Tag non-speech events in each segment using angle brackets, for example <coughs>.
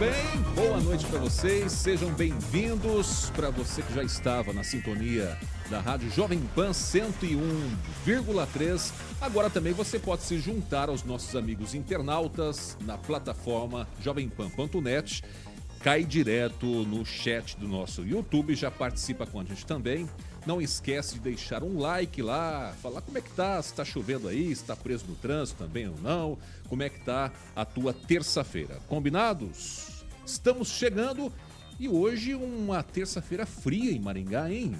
Bem? Boa noite para vocês. Sejam bem-vindos para você que já estava na sintonia da Rádio Jovem Pan 101,3. Agora também você pode se juntar aos nossos amigos internautas na plataforma jovempan.net. Cai direto no chat do nosso YouTube, já participa com a gente também. Não esquece de deixar um like lá, falar como é que tá, se tá chovendo aí, se tá preso no trânsito também ou não, como é que tá a tua terça-feira. Combinados? Estamos chegando e hoje uma terça-feira fria em Maringá, hein?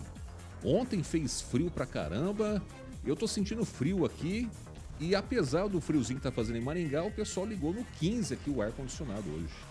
Ontem fez frio pra caramba. Eu tô sentindo frio aqui e apesar do friozinho que tá fazendo em Maringá, o pessoal ligou no 15 aqui o ar condicionado hoje.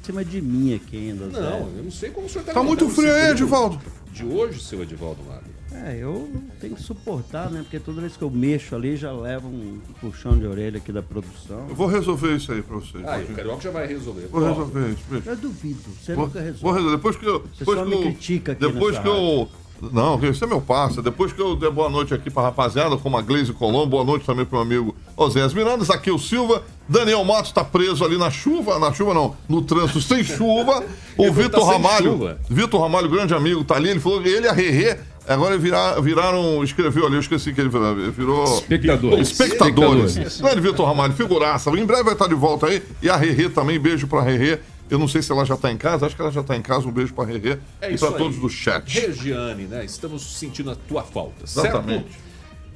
Em cima de mim aqui ainda. Não, eu não sei como o senhor tá Tá muito frio aí, Edivaldo. De hoje, seu Edivaldo Magro. É, eu tenho que suportar, né? Porque toda vez que eu mexo ali já leva um puxão de orelha aqui da produção. Eu vou resolver isso aí pra vocês. Ah, o Carioca já vai resolver. Vou resolver isso. bicho. Eu duvido, você Vou, nunca resolve. vou resolver. Depois que eu. Você Depois só que me eu, critica aqui Depois nessa que eu. Não, esse é meu parça. Depois que eu der boa noite aqui pra rapaziada, como a Gleise Colombo, boa noite também pro meu amigo Oséias Mirandas, aqui o Silva. Daniel Matos tá preso ali na chuva, na chuva não, no trânsito sem chuva. <laughs> O tá Vitor sem Ramalho. Vitor Ramalho, grande amigo, tá ali. Ele falou que ele a Rerê, agora virar, viraram, escreveu ali, eu esqueci que ele virou. virou Espectadores. Espectadores. Grande Vitor Ramalho, figuraça. Em breve vai estar de volta aí. E a Rerê também, beijo pra Rerê. Eu não sei se ela já tá em casa, acho que ela já tá em casa. Um beijo pra Rerê É e aí. todos do chat. Regiane, né? Estamos sentindo a tua falta, certo?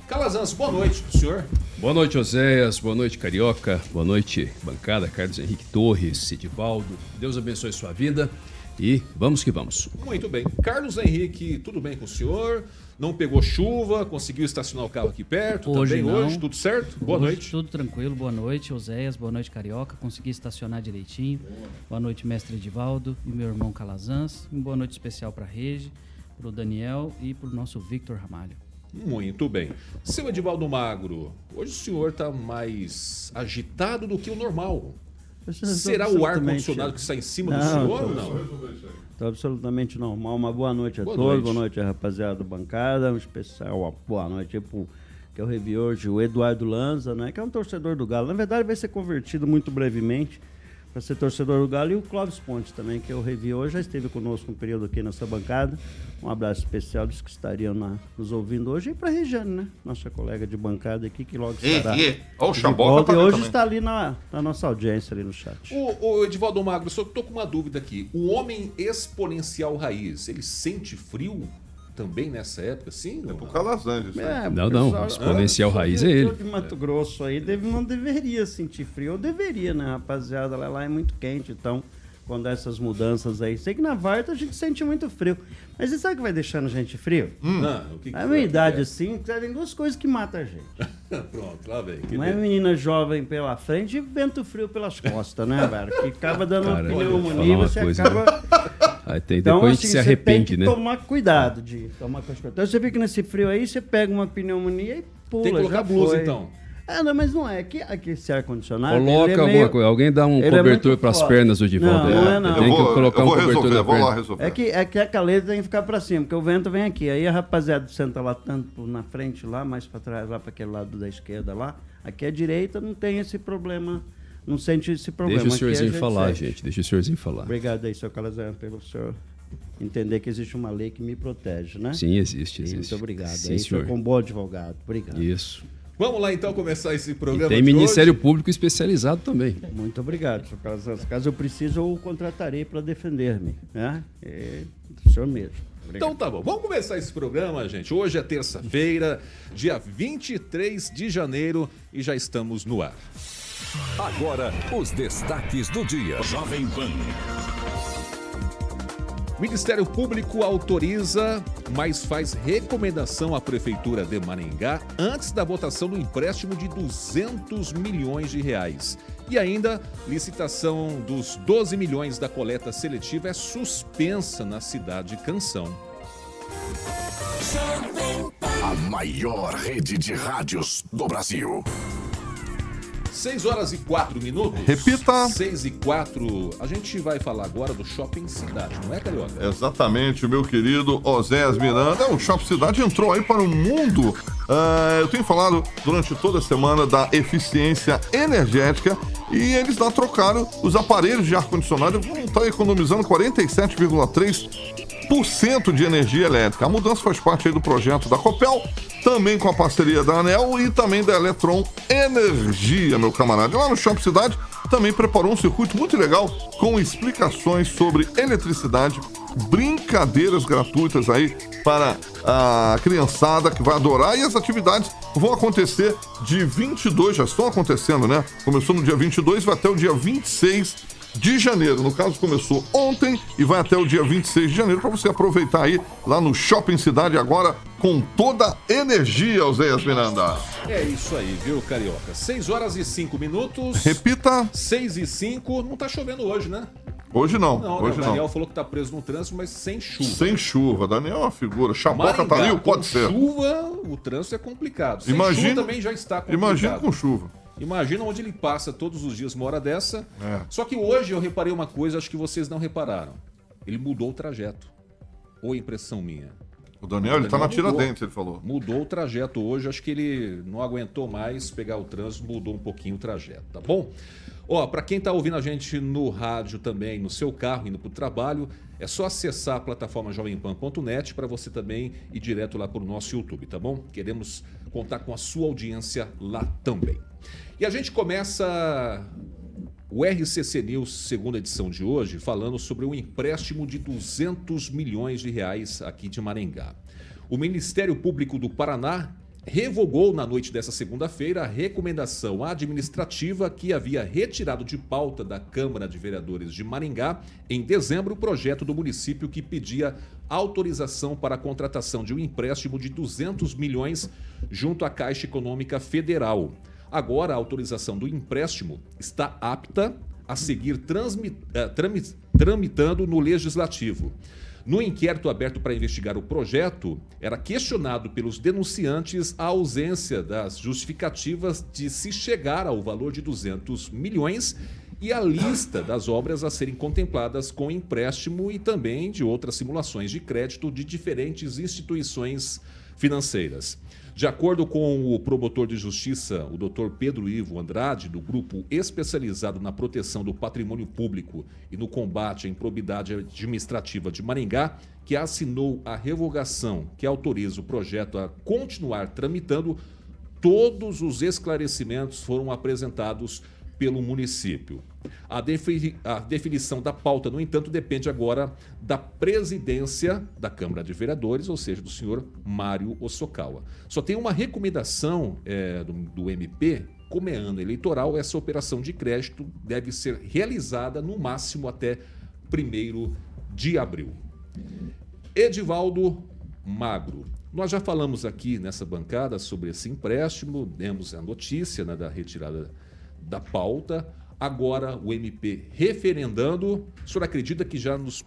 Calazans, boa noite pro senhor. Boa noite, Oséias. Boa noite, Carioca. Boa noite, bancada. Carlos Henrique Torres, Edivaldo. Deus abençoe sua vida. E vamos que vamos. Muito bem. Carlos Henrique, tudo bem com o senhor? Não pegou chuva, conseguiu estacionar o carro aqui perto? Hoje também não. hoje, tudo certo? Boa Hoje noite. Tudo tranquilo, boa noite, Oséias, boa noite, Carioca. Consegui estacionar direitinho. Boa noite, mestre Edivaldo e meu irmão Calazans. Um boa noite especial para Regi, para o Daniel e para o nosso Victor Ramalho. Muito bem. Seu Edivaldo Magro, hoje o senhor está mais agitado do que o normal. Será o ar-condicionado que está em cima do Não, senhor tô- ou não? Tá absolutamente normal. Uma boa noite a Boa todos, noite. boa noite a rapaziada da bancada, um especial uma boa noite pro, que eu revi hoje, o Eduardo Lanza, né, que é um torcedor do Galo. Na verdade vai ser convertido muito brevemente para ser torcedor do Galo e o Clóvis Pontes também, que eu revi hoje, já esteve conosco um período aqui nessa bancada. Um abraço especial dos que estariam na- nos ouvindo hoje e para Regiane, né, nossa colega de bancada aqui, que logo E, estará. e, ó, o de Chaboca volta tá e hoje também. está ali na, na nossa audiência ali no chat. O, o Edivaldo Magro, só estou com uma dúvida aqui. O homem exponencial raiz, ele sente frio também nessa época, sim? É ou pro não? Calazans. isso aí. É, Não, o não, pessoal- exponencial Ah, raiz o é ele. de Mato Grosso aí deve, não deveria sentir frio. Eu deveria, né, rapaziada? Lá, lá é muito quente, então, quando essas mudanças aí. Sei que na Varta a gente sente muito frio. Mas você sabe o que vai deixando a gente frio? Não, o que que A minha idade, é? assim, tem duas coisas que matam a gente. <laughs> Pronto, lá vem. Uma é menina jovem pela frente e vento frio pelas costas, né, velho? Que acaba dando Cara, uma pneumonia e você coisa, acaba. Aí tem, Então, depois a assim, gente se você tem arrepende, que né? tomar cuidado de tomar coisa. Então você fica nesse frio aí, você pega uma pneumonia e pula. Tem que colocar já blusa, foi. então. Ah, não, mas não é. Aqui, aqui esse ar-condicionado. ele Coloca é alguma meio- coisa. Alguém dá um ele é cobertor muito para as pernas do Edivaldo. Não, não aí. é, não. Tem que vou, colocar eu um cobertor resolver, vou lá resolver. É que, é que a caleta tem que ficar pra cima, porque o vento vem aqui. Aí a rapaziada senta lá tanto na frente, lá, mais pra trás, lá pra aquele lado da esquerda lá. Aqui à direita não tem esse problema. Não sente esse problema. Deixa o senhorzinho gente falar, sente. gente. Deixa o senhorzinho falar. Obrigado aí, seu Calazan, pelo senhor entender que existe uma lei que me protege, né? Sim, existe, existe. Muito obrigado. Sim, aí, senhor. senhor, com um bom advogado. Obrigado. Isso. Vamos lá então começar esse programa. Tem de Ministério hoje. Público especializado também. Muito obrigado. Se caso, caso eu precise, eu o contratarei para defender-me. Né? É, o senhor mesmo. Obrigado. Então tá bom, vamos começar esse programa, gente. Hoje é terça-feira, dia 23 de janeiro e já estamos no ar. Agora, os destaques do dia. Jovem Pan. Ministério Público autoriza, mas faz recomendação à Prefeitura de Maringá antes da votação do empréstimo de 200 milhões de reais. E ainda, licitação dos 12 milhões da coleta seletiva é suspensa na cidade de Canção. A maior rede de rádios do Brasil. 6 horas e 4 minutos. Repita. 6 e 4. A gente vai falar agora do Shopping Cidade, não é, Carioca? Exatamente, meu querido Oséias Miranda. O Shopping Cidade entrou aí para o mundo. Ah, eu tenho falado durante toda a semana da eficiência energética e eles lá trocaram os aparelhos de ar-condicionado vão estar economizando 47,3% de energia elétrica. A mudança faz parte do projeto da Copel, também com a parceria da ANEL e também da Eletron Energia, meu camarada. Lá no Shopping Cidade também preparou um circuito muito legal com explicações sobre eletricidade, brincadeiras gratuitas aí para a criançada que vai adorar e as atividades vão acontecer de 22, já estão acontecendo, né? Começou no dia 22 e vai até o dia 26 de janeiro. No caso, começou ontem e vai até o dia 26 de janeiro para você aproveitar aí lá no Shopping Cidade agora com toda a energia, Oséias Miranda. É isso aí, viu, Carioca? 6 horas e 5 minutos. Repita, 6 e 5. Não tá chovendo hoje, né? hoje não, Não, né? hoje o Daniel não. falou que tá preso no trânsito, mas sem chuva. Sem chuva, Daniel é uma figura. Chapoca tá ali, pode ser. chuva, o trânsito é complicado. Sem Imagina- chuva também já está complicado. Imagina com chuva. Imagina onde ele passa todos os dias uma hora dessa. É. Só que hoje eu reparei uma coisa, acho que vocês não repararam. Ele mudou o trajeto. Ou impressão minha. O Daniel, ele tá na. Tiradentes, ele falou. Mudou o trajeto hoje, acho que ele não aguentou mais pegar o trânsito, mudou um pouquinho o trajeto, tá bom? Ó, para quem tá ouvindo a gente no rádio também, no seu carro, indo pro trabalho, é só acessar a plataforma jovempan.net para você também ir direto lá pro nosso YouTube, tá bom? Queremos contar com a sua audiência lá também. E a gente começa o RCC News, segunda edição de hoje, falando sobre um empréstimo de 200 milhões de reais aqui de Maringá. O Ministério Público do Paraná revogou na noite dessa segunda-feira a recomendação administrativa que havia retirado de pauta da Câmara de Vereadores de Maringá em dezembro o projeto do município que pedia autorização para a contratação de um empréstimo de 200 milhões junto à Caixa Econômica Federal. Agora, a autorização do empréstimo está apta a seguir eh, trami- tramitando no Legislativo. No inquérito aberto para investigar o projeto, era questionado pelos denunciantes a ausência das justificativas de se chegar ao valor de 200 milhões e a lista das obras a serem contempladas com empréstimo e também de outras simulações de crédito de diferentes instituições financeiras. De acordo com o promotor de justiça, o Dr. Pedro Ivo Andrade, do grupo especializado na proteção do patrimônio público e no combate à improbidade administrativa de Maringá, que assinou a revogação que autoriza o projeto a continuar tramitando, todos os esclarecimentos foram apresentados pelo município. A, a definição da pauta, no entanto, depende agora da presidência da Câmara de Vereadores, ou seja, do senhor Mário Osokawa. Só tem uma recomendação eh, do, do MP, como é ano eleitoral, essa operação de crédito deve ser realizada no máximo até 1 de abril. Edivaldo Magro. Nós já falamos aqui nessa bancada sobre esse empréstimo, demos a notícia né, da retirada da pauta. Agora o MP referendando. O senhor acredita que já nos,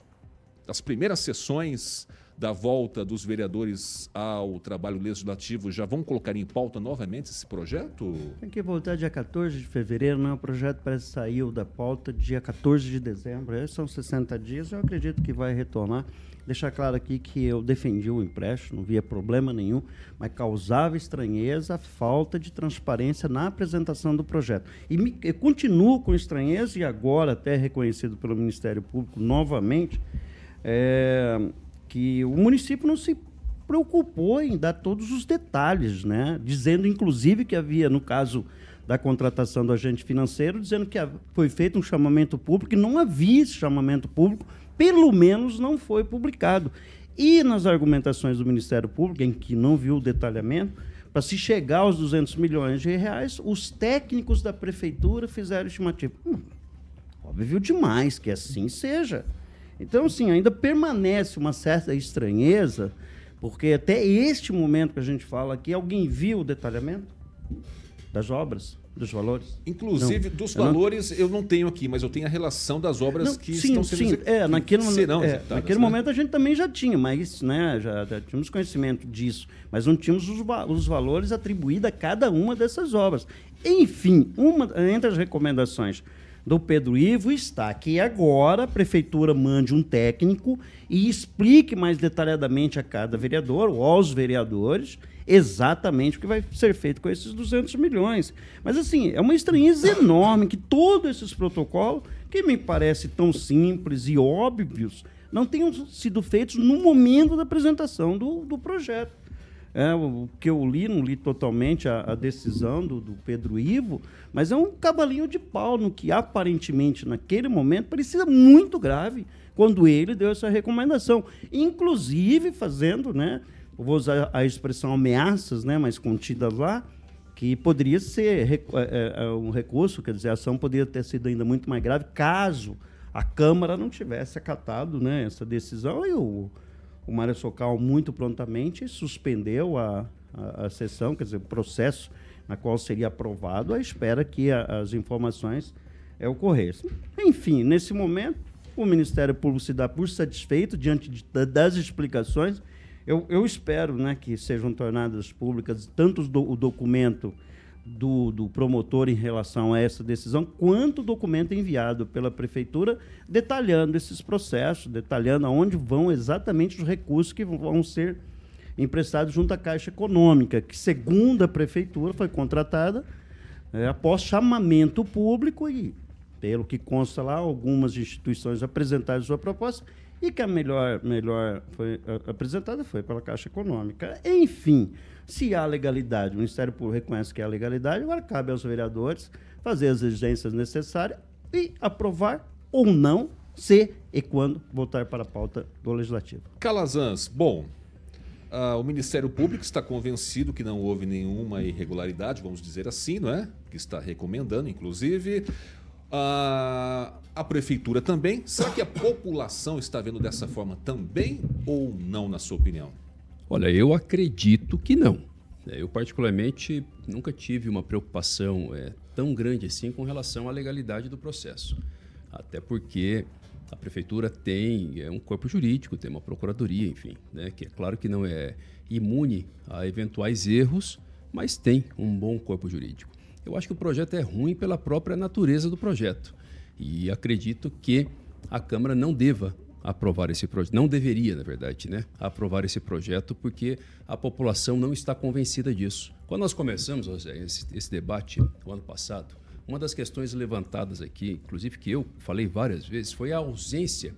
nas primeiras sessões da volta dos vereadores ao trabalho legislativo já vão colocar em pauta novamente esse projeto? Tem que voltar dia 14 de fevereiro, né? O projeto parece que saiu da pauta dia 14 de dezembro. Esses são 60 dias, eu acredito que vai retornar. Deixar claro aqui que eu defendi o empréstimo, não via problema nenhum, mas causava estranheza a falta de transparência na apresentação do projeto. E me, continuo com estranheza, e agora até reconhecido pelo Ministério Público novamente, é, que o município não se preocupou em dar todos os detalhes, né? Dizendo, inclusive, que havia, no caso da contratação do agente financeiro, dizendo que foi feito um chamamento público e não havia esse chamamento público, pelo menos não foi publicado. E nas argumentações do Ministério Público, em que não viu o detalhamento, para se chegar aos 200 milhões de reais, os técnicos da prefeitura fizeram estimativa. Hum, óbvio demais que assim seja. Então, assim, ainda permanece uma certa estranheza, porque até este momento que a gente fala aqui, alguém viu o detalhamento das obras? Dos valores? Inclusive, não, dos valores eu não... eu não tenho aqui, mas eu tenho a relação das obras não, que sim, estão sendo sim. É, naquele, serão é, naquele né? momento a gente também já tinha, mas né, já, já tínhamos conhecimento disso, mas não tínhamos os, os valores atribuídos a cada uma dessas obras. Enfim, uma entre as recomendações do Pedro Ivo está que agora a prefeitura mande um técnico e explique mais detalhadamente a cada vereador ou aos vereadores exatamente o que vai ser feito com esses 200 milhões. Mas, assim, é uma estranheza enorme que todos esses protocolos, que me parece tão simples e óbvios, não tenham sido feitos no momento da apresentação do, do projeto. É, o que eu li, não li totalmente a, a decisão do, do, Pedro Ivo, mas é um cavalinho de pau no que aparentemente, naquele momento, parecia muito grave quando ele deu essa recomendação. Inclusive fazendo, né? Eu vou usar a expressão ameaças, né, mas contidas lá, que poderia ser é, é, é, um recurso, quer dizer, a ação poderia ter sido ainda muito mais grave caso a Câmara não tivesse acatado né, essa decisão e o, o Mário Socal muito prontamente suspendeu a, a, a, sessão, quer dizer, o processo na qual seria aprovado, à espera que a, as informações é, ocorressem. Enfim, nesse momento, o Ministério Público se dá por satisfeito diante de, das explicações eu, eu espero né, que sejam tornadas públicas tanto do, o documento do, do, promotor em relação a essa decisão, quanto o documento enviado pela prefeitura detalhando esses processos, detalhando aonde vão exatamente os recursos que vão ser emprestados junto à Caixa Econômica, que, segundo a prefeitura, foi contratada é, após chamamento público e, pelo que consta lá, algumas instituições apresentaram sua proposta e que a melhor, melhor foi apresentada foi pela Caixa Econômica. Enfim, se há legalidade, o Ministério Público reconhece que há legalidade, agora cabe aos vereadores fazer as exigências necessárias e aprovar ou não, se e quando voltar para a pauta do Legislativo. Calazans, bom, Uh, o Ministério Público está convencido que não houve nenhuma irregularidade, vamos dizer assim, não é? Que está recomendando, inclusive. Uh, a prefeitura também. Será que a população está vendo dessa forma também ou não, na sua opinião? Olha, eu acredito que não. É, eu, particularmente, nunca tive uma preocupação é, tão grande assim com relação à legalidade do processo. Até porque a prefeitura tem é, um corpo jurídico, tem uma procuradoria, enfim, né, que é claro que não é imune a eventuais erros, mas tem um bom corpo jurídico. Eu acho que o projeto é ruim pela própria natureza do projeto. E acredito que a Câmara não deva aprovar esse projeto, não deveria, na verdade, né, aprovar esse projeto, porque a população não está convencida disso. Quando nós começamos José, esse, esse debate o ano passado, uma das questões levantadas aqui, inclusive que eu falei várias vezes, foi a ausência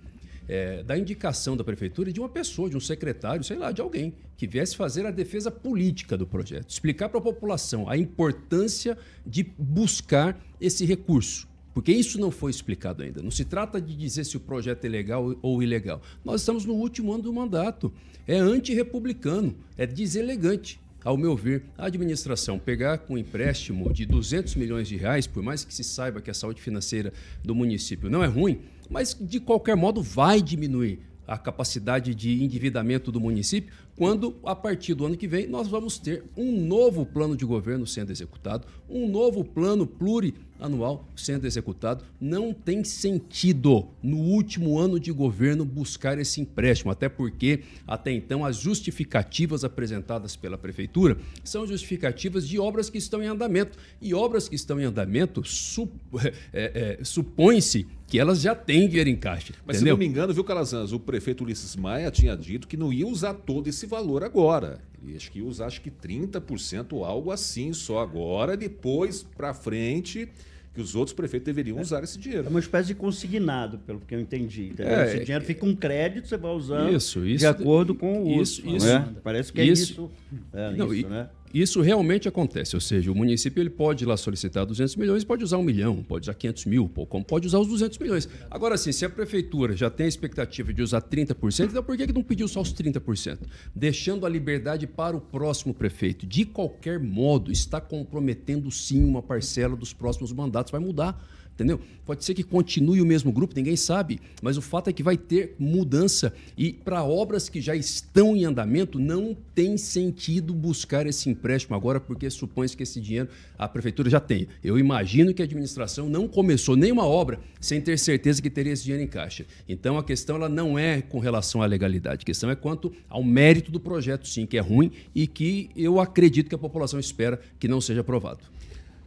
é, da indicação da prefeitura de uma pessoa, de um secretário, sei lá, de alguém que viesse fazer a defesa política do projeto, explicar para a população a importância de buscar esse recurso. Porque isso não foi explicado ainda. Não se trata de dizer se o projeto é legal ou ilegal. Nós estamos no último ano do mandato. É antirrepublicano, é deselegante ao meu ver, a administração pegar com um empréstimo de 200 milhões de reais, por mais que se saiba que a saúde financeira do município não é ruim, mas de qualquer modo vai diminuir a capacidade de endividamento do município, quando a partir do ano que vem nós vamos ter um novo plano de governo sendo executado, um novo plano plurianual sendo executado. Não tem sentido no último ano de governo buscar esse empréstimo, até porque até então as justificativas apresentadas pela prefeitura são justificativas de obras que estão em andamento e obras que estão em andamento sup, <laughs> é, é, supõe-se que elas já têm dinheiro em caixa. Mas entendeu? se não me engano, viu, Calazans, o prefeito Ulisses Maia tinha dito que não ia usar todo esse valor agora. Ele acho que usar acho que 30% ou algo assim só agora, depois para frente que os outros prefeitos deveriam usar esse É dinheiro. uma espécie de consignado, pelo que eu entendi. entendeu? É, Esse dinheiro fica um crédito, você vai usando Isso, isso- de acordo com o isso- uso. isso- né? Parece que é isso- isso. É Não, isso, e- né? Isso realmente acontece, ou seja, o município ele pode ir lá solicitar 200 milhões, pode usar um milhão, pode usar 500 mil, como pode usar os 200 milhões. Agora, sim, se a prefeitura já tem a expectativa de usar 30%, então por que não pediu só os 30%? Deixando a liberdade para o próximo prefeito. De qualquer modo, está comprometendo sim uma parcela dos próximos mandatos, vai mudar. Entendeu? Pode ser que continue o mesmo grupo, ninguém sabe, mas o fato é que vai ter mudança e para obras que já estão em andamento não tem sentido buscar esse empréstimo agora porque supõe-se que esse dinheiro a prefeitura já tem. Eu imagino que a administração não começou nenhuma obra sem ter certeza que teria esse dinheiro em caixa. Então a questão ela não é com relação à legalidade, a questão é quanto ao mérito do projeto, sim, que é ruim e que eu acredito que a população espera que não seja aprovado.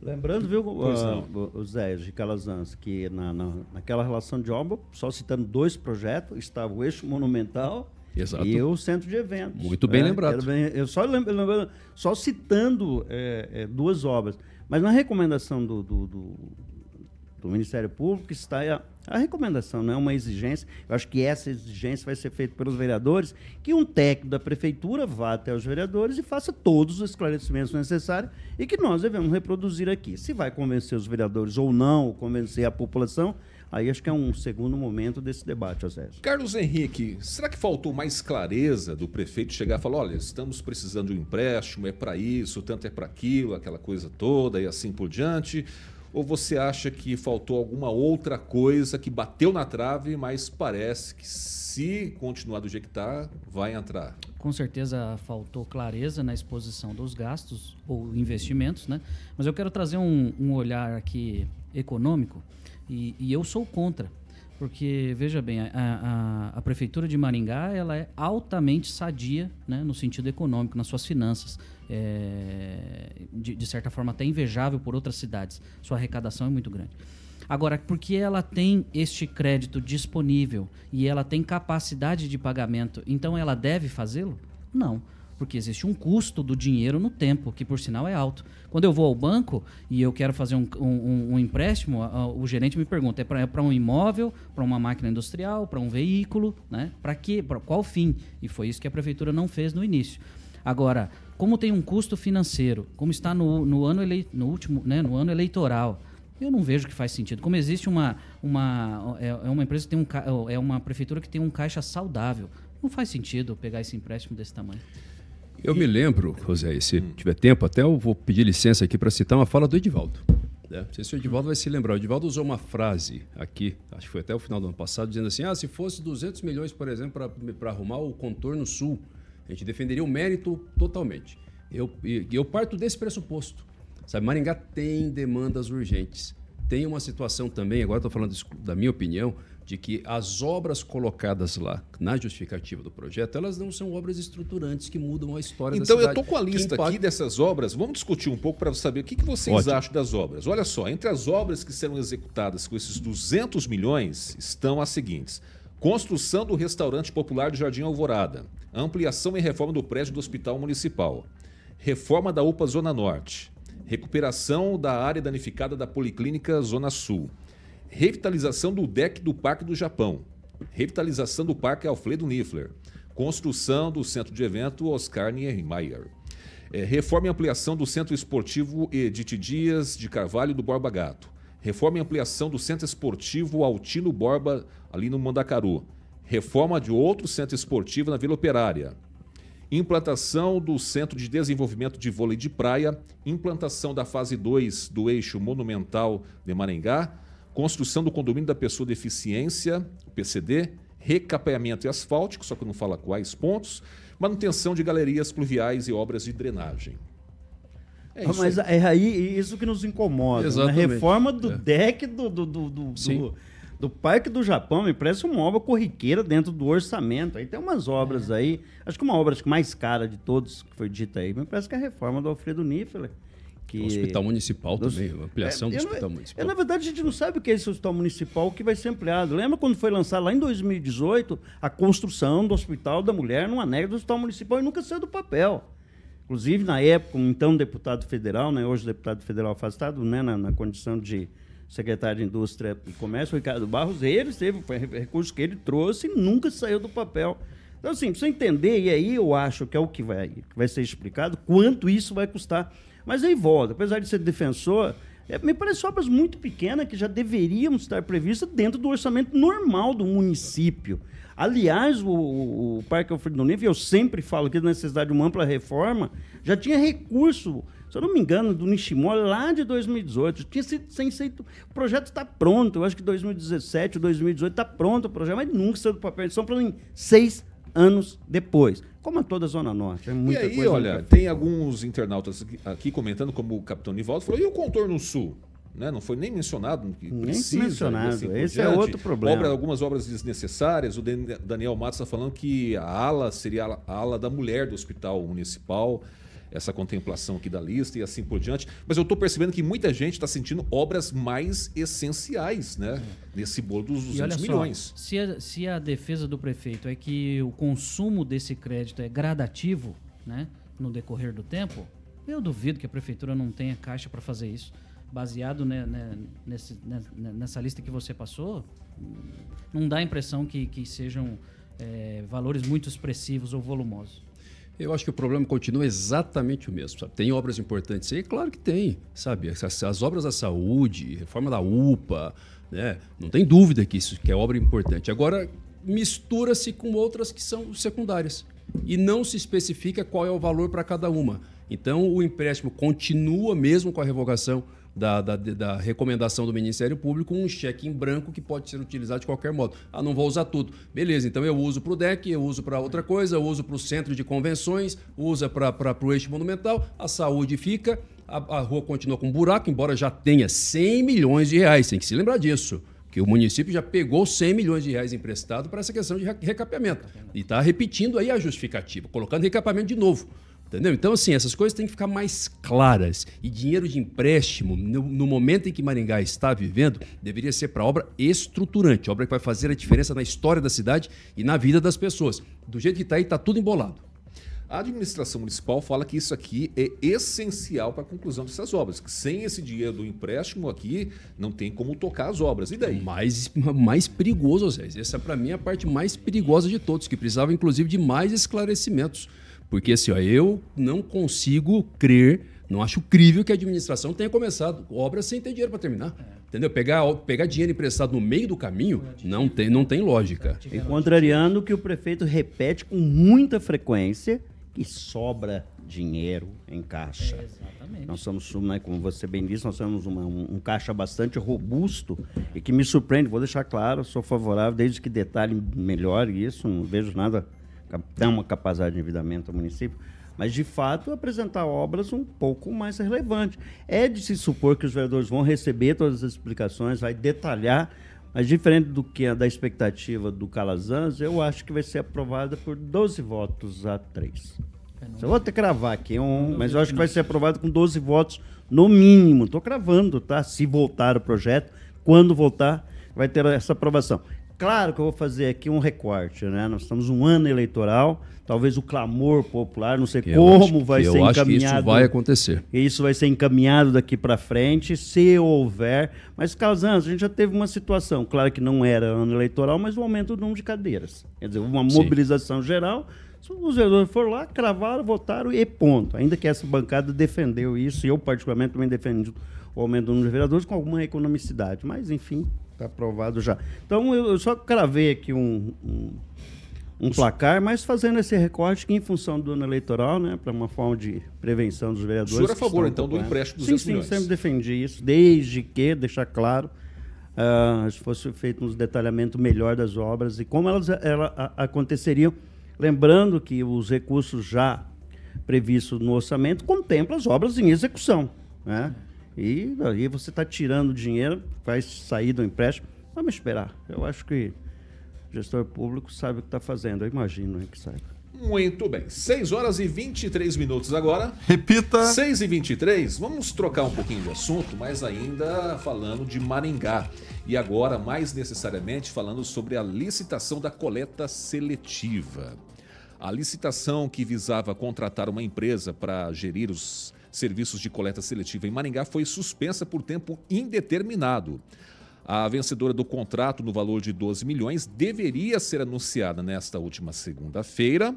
Lembrando, viu, o Zé de Calazans, que na, na- naquela relação de obra, só citando dois projetos, estava o eixo monumental Exato. e o centro de eventos. Muito bem né? lembrado. Bem- eu só, lembro- só citando é, é, duas obras. Mas na recomendação do, do, do- do Ministério Público está a, recomendação, não é uma exigência. Eu acho que essa exigência vai ser feita pelos vereadores, que um técnico da prefeitura vá até os vereadores e faça todos os esclarecimentos necessários e que nós devemos reproduzir aqui. Se vai convencer os vereadores ou não, ou convencer a população, aí acho que é um segundo momento desse debate, Osésio. Carlos Henrique, será que faltou mais clareza do prefeito chegar e falar: olha, estamos precisando de um empréstimo, é para isso, tanto é para aquilo, aquela coisa toda e assim por diante? Ou você acha que faltou alguma outra coisa que bateu na trave, mas parece que se continuar do jeito que está, vai entrar? Com certeza faltou clareza na exposição dos gastos ou investimentos, né? Mas eu quero trazer um, um olhar aqui econômico e, e eu sou contra. Porque, veja bem, a, a- a Prefeitura de Maringá ela é altamente sadia né, no sentido econômico, nas suas finanças. É, de, de certa forma, até invejável por outras cidades. Sua arrecadação é muito grande. Agora, porque ela tem este crédito disponível e ela tem capacidade de pagamento, então ela deve fazê-lo? Não. Porque existe um custo do dinheiro no tempo, que por sinal é alto. Quando eu vou ao banco e eu quero fazer um, um- um empréstimo, o gerente me pergunta: é para um imóvel, para uma máquina industrial, para um veículo? Né? Para quê? Para qual fim? E foi isso que a prefeitura não fez no início. Agora, como tem um custo financeiro, como está no, no ano, elei, no último, né, no ano eleitoral, eu não vejo que faz sentido. Como existe uma, uma é, é uma empresa que tem um ca- é uma prefeitura que tem um caixa saudável, não faz sentido pegar esse empréstimo desse tamanho. Eu me lembro, José, se tiver tempo, até eu vou pedir licença aqui para citar uma fala do Edivaldo. né? Não sei se o Edivaldo vai se lembrar. O Edivaldo usou uma frase aqui, acho que foi até o final do ano passado, dizendo assim: ah, se fosse 200 milhões, por exemplo, para arrumar o contorno sul, a gente defenderia o mérito totalmente. Eu, e eu parto desse pressuposto. Sabe, Maringá tem demandas urgentes. Tem uma situação também, agora estou falando da minha opinião, de que as obras colocadas lá na justificativa do projeto, elas não são obras estruturantes que mudam a história da Então, cidade. eu tô com a lista impactam- aqui dessas obras. Vamos discutir um pouco para saber o que, que vocês Ótimo. acham das obras. Olha só, entre as obras que serão executadas com esses 200 milhões estão as seguintes: construção do restaurante popular de Jardim Alvorada, ampliação e reforma do prédio do Hospital Municipal, reforma da UPA Zona Norte, recuperação da área danificada da Policlínica Zona Sul, revitalização do deck do Parque do Japão, revitalização do Parque Alfredo Niffler, construção do centro de evento Oscar Niemeyer, é, reforma e ampliação do Centro Esportivo Edith Dias de Carvalho do Borba Gato, reforma e ampliação do Centro Esportivo Altino Borba, ali no Mandacaru, reforma de outro centro esportivo na Vila Operária, implantação do Centro de Desenvolvimento de Vôlei de Praia, implantação da fase 2 do eixo monumental de Maringá, construção do condomínio da pessoa deficiência, o PCD, recapeamento e asfáltico, só que não fala quais pontos, manutenção de galerias pluviais e obras de drenagem. É Ah, Mas aí. é aí isso que nos incomoda. né? Exatamente. Reforma do É. deck do, do, do, do, do- do Parque do Japão me parece uma obra corriqueira dentro do orçamento. Aí tem umas obras aí, acho que uma obra acho que mais cara de todos que foi dita aí, me parece que é a reforma do Alfredo Niffler. Que... O Hospital Municipal Dos- também, a ampliação É, do eu não- Hospital é, Municipal. na verdade, a gente não sabe o que é esse hospital municipal que vai ser ampliado. Lembra quando foi lançado lá em 2018 a construção do Hospital da Mulher num anexo do Hospital Municipal e nunca saiu do papel. Inclusive, na época, um então deputado federal, né, hoje deputado federal afastado, né, na, na condição de, secretário de Indústria e Comércio, Ricardo Barros, ele teve, recurso que ele trouxe e nunca saiu do papel. Então, assim, precisa entender, e aí eu acho que é o que vai, vai ser explicado, quanto isso vai custar. Mas aí volta, apesar de ser defensor, é, me parece obras muito pequenas que já deveriam estar previstas dentro do orçamento normal do município. Aliás, o, o, o Parque Alfredo Neve, eu sempre falo que a necessidade de uma ampla reforma, já tinha recurso, se eu não me engano, do Nishimori lá de 2018. Tinha sido sem ser, o projeto está pronto, eu acho que 2017, 2018 está pronto o projeto, mas nunca saiu do papel. Estão falando em seis anos depois. Como a toda a Zona Norte. É muita e aí, olha, tem alguns internautas aqui comentando, como o Capitão Nivaldo falou, e o contorno sul? Né? Não foi nem mencionado que Nem precisa. mencionado. assim Esse é outro problema. Obra- algumas obras desnecessárias. O Dan- Daniel Matos está falando que a ala seria a ala da mulher do hospital municipal. Essa contemplação aqui da lista e assim por diante. Mas eu estou percebendo que muita gente está sentindo obras mais essenciais, né? Nesse bolo dos E olha 200 só, milhões. se a, se a defesa do prefeito é que o consumo desse crédito é gradativo, né, no decorrer do tempo, eu duvido que a prefeitura não tenha caixa para fazer isso. Baseado né, né, nesse- né, nessa lista que você passou, não dá a impressão que, que sejam é, valores muito expressivos ou volumosos. Eu acho que o problema continua exatamente o mesmo. Sabe? Tem obras importantes aí? Claro que tem. Sabe? As, as obras da saúde, reforma da UPA, né? não tem dúvida que isso que é obra importante. Agora, mistura-se com outras que são secundárias. E não se especifica qual é o valor para cada uma. Então, o empréstimo continua mesmo com a revogação da, da, da recomendação do Ministério Público um cheque em branco que pode ser utilizado de qualquer modo. Ah, não vou usar tudo. Beleza, então eu uso para o DEC, eu uso para outra coisa, eu uso para o centro de convenções, usa para o eixo monumental, a saúde fica, a, a rua continua com buraco, embora já tenha 100 milhões de reais, tem que se lembrar disso. Que o município já pegou 100 milhões de reais emprestado para essa questão de re- recapeamento. E está repetindo aí a justificativa, colocando recapeamento de novo. Entendeu? Então, assim, essas coisas têm que ficar mais claras. E dinheiro de empréstimo, no, no momento em que Maringá está vivendo, deveria ser para obra estruturante, obra que vai fazer a diferença na história da cidade e na vida das pessoas. Do jeito que está aí, está tudo embolado. A administração municipal fala que isso aqui é essencial para a conclusão dessas obras. Que sem esse dinheiro do empréstimo aqui, não tem como tocar as obras. E daí? Mais, mais perigoso, Zé. Essa, para mim, é a parte mais perigosa de todos, que precisava, inclusive, de mais esclarecimentos. Porque, assim, ó, eu não consigo crer, não acho crível que a administração tenha começado obras sem ter dinheiro para terminar. Entendeu? Pegar, pegar dinheiro emprestado no meio do caminho não tem, não tem lógica. E contrariando o que o prefeito repete com muita frequência, que sobra dinheiro em caixa. Exatamente. Nós somos, né, como você bem disse, nós temos uma- um, um caixa bastante robusto e que me surpreende, vou deixar claro, sou favorável, desde que detalhe melhore isso, não vejo nada, tem uma capacidade de endividamento ao município, mas de fato apresentar obras um pouco mais relevantes. É de se supor que os vereadores vão receber todas as explicações, vai detalhar, mas diferente do que a da expectativa do Calazans, eu acho que vai ser aprovada por 12 votos a 3. Eu vou até cravar aqui, um, mas eu acho que vai ser aprovado com 12 votos no mínimo. Estou cravando, tá? Se voltar o projeto, quando voltar, vai ter essa aprovação. Claro que eu vou fazer aqui um recorte, né? Nós estamos um ano eleitoral, talvez o clamor popular, não sei Eu acho como que- vai eu ser acho que encaminhado. isso vai acontecer. Isso vai ser encaminhado daqui para frente, se houver. Mas, Calzans, a gente já teve uma situação, claro que não era ano eleitoral, mas o aumento do número de cadeiras. Quer dizer, uma Sim. mobilização geral. Se os vereadores foram lá, cravaram, votaram e ponto. Ainda que essa bancada defendeu isso, e eu particularmente também defendi o aumento do número de vereadores com alguma economicidade. Mas, enfim, está aprovado já. Então, eu, eu só cravei aqui um, um, um placar, mas fazendo esse recorte que em função do ano eleitoral, né, para uma forma de prevenção dos vereadores. O senhor é a favor, então, do empréstimo dos Sim, 200 sim, milhões? sempre defendi isso, desde que, deixar claro, ah, se fosse feito um detalhamento melhor das obras e como elas ela, a- aconteceriam, lembrando que os recursos já previstos no orçamento contemplam as obras em execução, né? E aí você está tirando dinheiro, vai sair do empréstimo, vamos esperar. Eu acho que o gestor público sabe o que está fazendo, eu imagino hein, que saiba. Muito bem. 6 horas e 23 minutos agora. Repita. 6 e 23 vamos trocar um pouquinho de assunto, mas ainda falando de Maringá. E agora, mais necessariamente, falando sobre a licitação da coleta seletiva. A licitação que visava contratar uma empresa para gerir os serviços de coleta seletiva em Maringá foi suspensa por tempo indeterminado. A vencedora do contrato no valor de 12 milhões deveria ser anunciada nesta última segunda-feira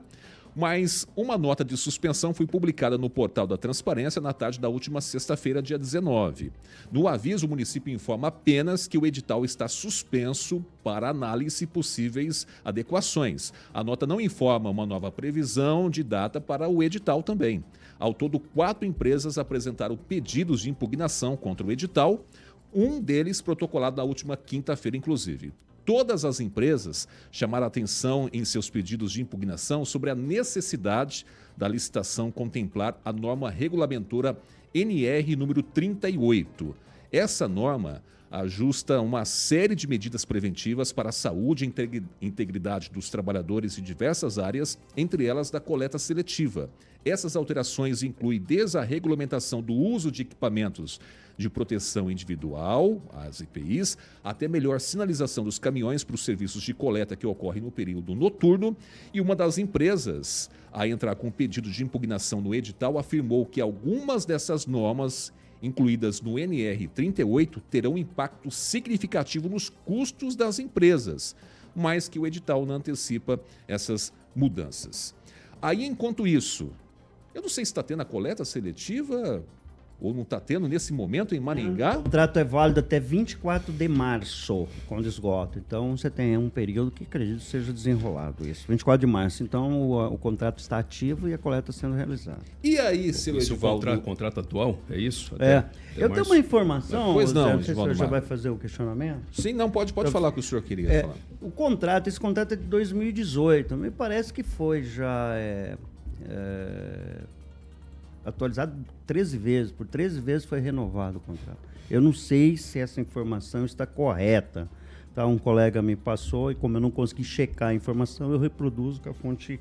mas uma nota de suspensão foi publicada no portal da Transparência na tarde da última sexta-feira, dia 19. No aviso, o município informa apenas que o edital está suspenso para análise possíveis adequações. A nota não informa uma nova previsão de data para o edital também. Ao todo, quatro empresas apresentaram pedidos de impugnação contra o edital, um deles protocolado na última quinta-feira, inclusive todas as empresas chamaram atenção em seus pedidos de impugnação sobre a necessidade da licitação contemplar a norma regulamentora NR número 38. Essa norma ajusta uma série de medidas preventivas para a saúde e integridade dos trabalhadores de diversas áreas, entre elas da coleta seletiva. Essas alterações incluem desde a regulamentação do uso de equipamentos de proteção individual, as EPIs, até melhor sinalização dos caminhões para os serviços de coleta que ocorrem no período noturno. E uma das empresas a entrar com pedido de impugnação no edital afirmou que algumas dessas normas incluídas no NR 38 terão impacto significativo nos custos das empresas, mas que o edital não antecipa essas mudanças. Aí, enquanto isso, eu não sei se está tendo a coleta seletiva ou não está tendo nesse momento em Maringá? O contrato é válido até 24 de março, quando esgota. Então você tem um período que acredito seja desenrolado isso. 24 de março. Então o, o contrato está ativo e a coleta sendo realizada. E aí, seu Esse Edivaldo? o contrato, contrato atual? É isso? É. Até Eu tenho uma informação. Pois não, Zé, não sei se o senhor já vai fazer o questionamento. Sim, não, pode, pode falar o que o senhor queria É, falar. o contrato, esse contrato é de 2018. Me parece que foi já é, é, atualizado 13 vezes. Por 13 vezes foi renovado o contrato. Eu não sei se essa informação está correta. Tá? Um colega me passou e como eu não consegui checar a informação, eu reproduzo que a fonte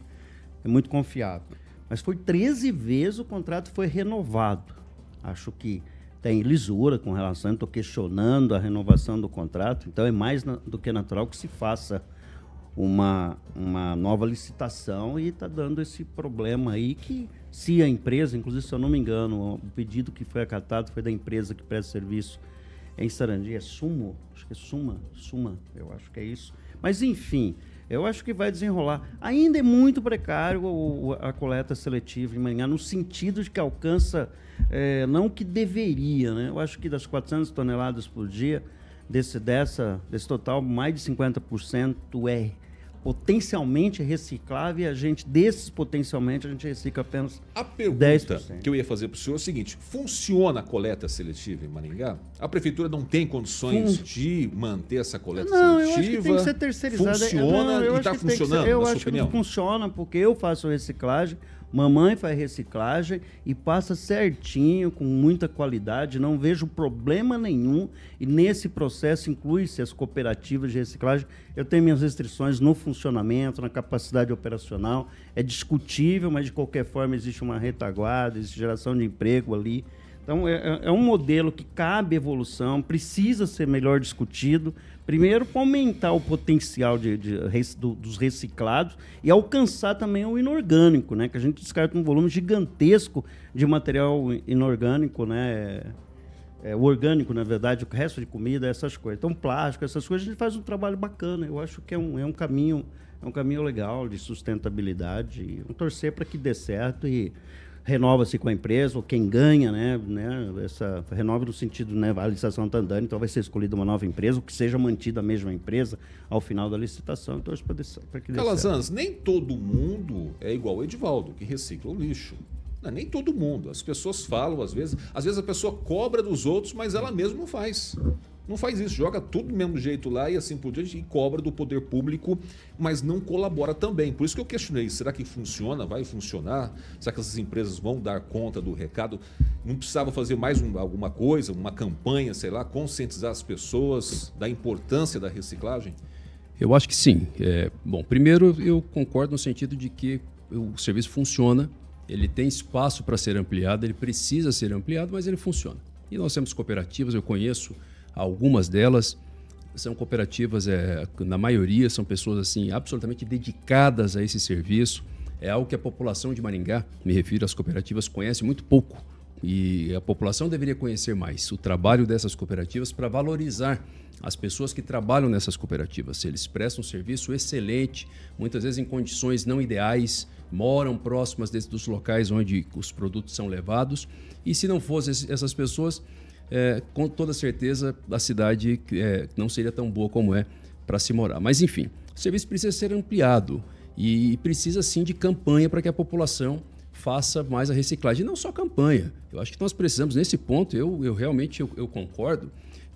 é muito confiável. Mas foi 13 vezes o contrato foi renovado. Acho que tem lisura com relação, estou questionando a renovação do contrato, então é mais do que natural que se faça uma, uma nova licitação e está dando esse problema aí que se a empresa, inclusive se eu não me engano, o pedido que foi acatado foi da empresa que presta serviço em Sarandi, é Sumo, acho que é Suma, Suma, eu acho que é isso. Mas enfim, eu acho que vai desenrolar. Ainda é muito precário a coleta seletiva em manhã, no sentido de que alcança eh, não que deveria, né? Eu acho que das 400 toneladas por dia, desse, dessa, desse total, mais de 50% é potencialmente reciclável e a gente, desses potencialmente, a gente recicla apenas A pergunta 10%. que eu ia fazer para o senhor é o seguinte: funciona a coleta seletiva em Maringá? A prefeitura não tem condições de manter essa coleta Não, eu seletiva? acho que tem que ser terceirizada. Funciona Não, eu e está que ser- funcionando, Eu acho opinião? que funciona porque eu faço reciclagem, mamãe faz reciclagem e passa certinho, com muita qualidade. Não vejo problema nenhum. E nesse processo inclui-se as cooperativas de reciclagem. Eu tenho minhas restrições no funcionamento, na capacidade operacional. É discutível, mas de qualquer forma existe uma retaguarda, existe geração de emprego ali. Então, é, é- é um modelo que cabe evolução, precisa ser melhor discutido. Primeiro, para aumentar o potencial de, de rec- do- dos reciclados e alcançar também o inorgânico, né? Que a gente descarta um volume gigantesco de material inorgânico, né? É, o orgânico, na verdade, o resto de comida, essas coisas. Então, plástico, essas coisas, a gente faz um trabalho bacana. Eu acho que é um, é um caminho é um caminho legal de sustentabilidade. Vamos torcer para que dê certo e renova-se com a empresa, ou quem ganha, né, né, essa renova no sentido, né, a licitação está andando, então vai ser escolhida uma nova empresa, ou que seja mantida a mesma empresa ao final da licitação, então para que. Calazans, nem todo mundo é igual o Edivaldo, que recicla o lixo. Não, nem todo mundo. As pessoas falam, às vezes, às vezes a pessoa cobra dos outros, mas ela mesma não faz. Não faz isso, joga tudo do mesmo jeito lá e assim por diante, e cobra do poder público, mas não colabora também. Por isso que eu questionei: será que funciona? Vai funcionar? Será que essas empresas vão dar conta do recado? Não precisava fazer mais um- alguma coisa, uma campanha, sei lá, conscientizar as pessoas da importância da reciclagem? Eu acho que sim. É, bom, primeiro eu concordo no sentido de que o serviço funciona, ele tem espaço para ser ampliado, ele precisa ser ampliado, mas ele funciona. E nós temos cooperativas, eu conheço algumas delas, são cooperativas, é, na maioria são pessoas assim absolutamente dedicadas a esse serviço. É algo que a população de Maringá, me refiro às cooperativas, conhece muito pouco e a população deveria conhecer mais o trabalho dessas cooperativas para valorizar as pessoas que trabalham nessas cooperativas. Eles prestam um serviço excelente, muitas vezes em condições não ideais, moram próximas dos locais onde os produtos são levados. E se não fossem essas pessoas, é, com toda certeza a cidade é, não seria tão boa como é para se morar. Mas enfim, o serviço precisa ser ampliado e precisa sim de campanha para que a população faça mais a reciclagem. Não só campanha. Eu acho que nós precisamos, nesse ponto, eu, eu realmente eu, eu concordo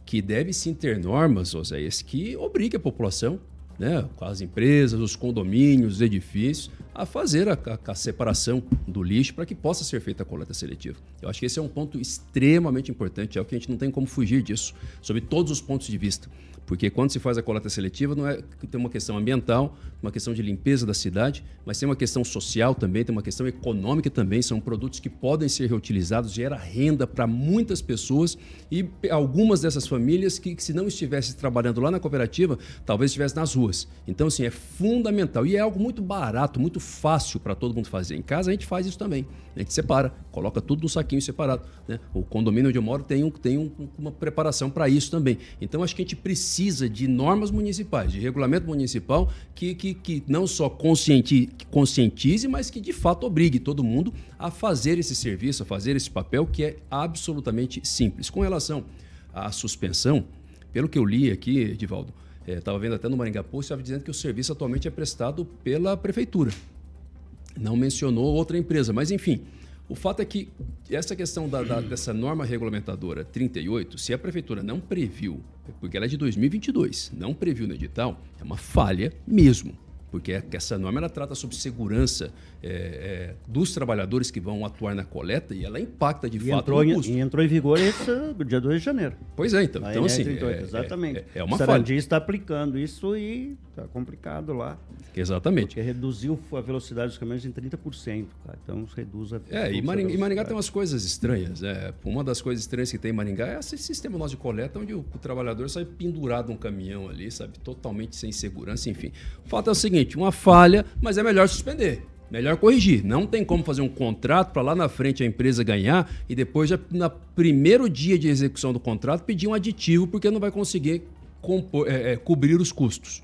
que deve sim ter normas, Oséias, que obrigue a população, né, as empresas, os condomínios, os edifícios, a fazer a, a, a separação do lixo para que possa ser feita a coleta seletiva. Eu acho que esse é um ponto extremamente importante, é o que a gente não tem como fugir disso, sob todos os pontos de vista. Porque quando se faz a coleta seletiva, não é tem uma questão ambiental, uma questão de limpeza da cidade, mas tem uma questão social também, tem uma questão econômica também. São produtos que podem ser reutilizados, gera renda para muitas pessoas e algumas dessas famílias que, que, se não estivessem trabalhando lá na cooperativa, talvez estivessem nas ruas. Então, assim, é fundamental e é algo muito barato, muito fácil para todo mundo fazer. Em casa a gente faz isso também. A gente separa, coloca tudo no saquinho separado. Né? O condomínio onde eu moro tem, um, tem um, uma preparação para isso também. Então, acho que a gente precisa precisa de normas municipais, de regulamento municipal que, que, que não só conscientize, conscientize, mas que de fato obrigue todo mundo a fazer esse serviço, a fazer esse papel que é absolutamente simples. Com relação à suspensão, pelo que eu li aqui, Edivaldo, estava é, vendo até no Maringá Post, estava dizendo que o serviço atualmente é prestado pela prefeitura. Não mencionou outra empresa, mas enfim, o fato é que essa questão da, da, dessa norma regulamentadora 38, se a prefeitura não previu, porque ela é de 2022, não previu no edital, é uma falha mesmo porque é essa norma ela trata sobre segurança é, é, dos trabalhadores que vão atuar na coleta e ela impacta de e fato entrou no custo. E entrou em vigor esse <coughs> dia 2 de janeiro. Pois é, então. A então assim, é, é, exatamente. É, é uma o falha. está aplicando isso e está complicado lá. Exatamente. Porque reduziu a velocidade dos caminhões em 30%. Cara. Então reduz a. É, e Maringá, e Maringá, tem umas coisas estranhas. É, uma das coisas estranhas que tem em Maringá é esse sistema nosso de coleta, onde o, o trabalhador sai pendurado num caminhão ali, sabe? Totalmente sem segurança, enfim. O fato é o seguinte: uma falha mas é melhor suspender. Melhor corrigir. Não tem como fazer um contrato para lá na frente a empresa ganhar e depois, já no primeiro dia de execução do contrato, pedir um aditivo porque não vai conseguir compor, é, é, cobrir os custos.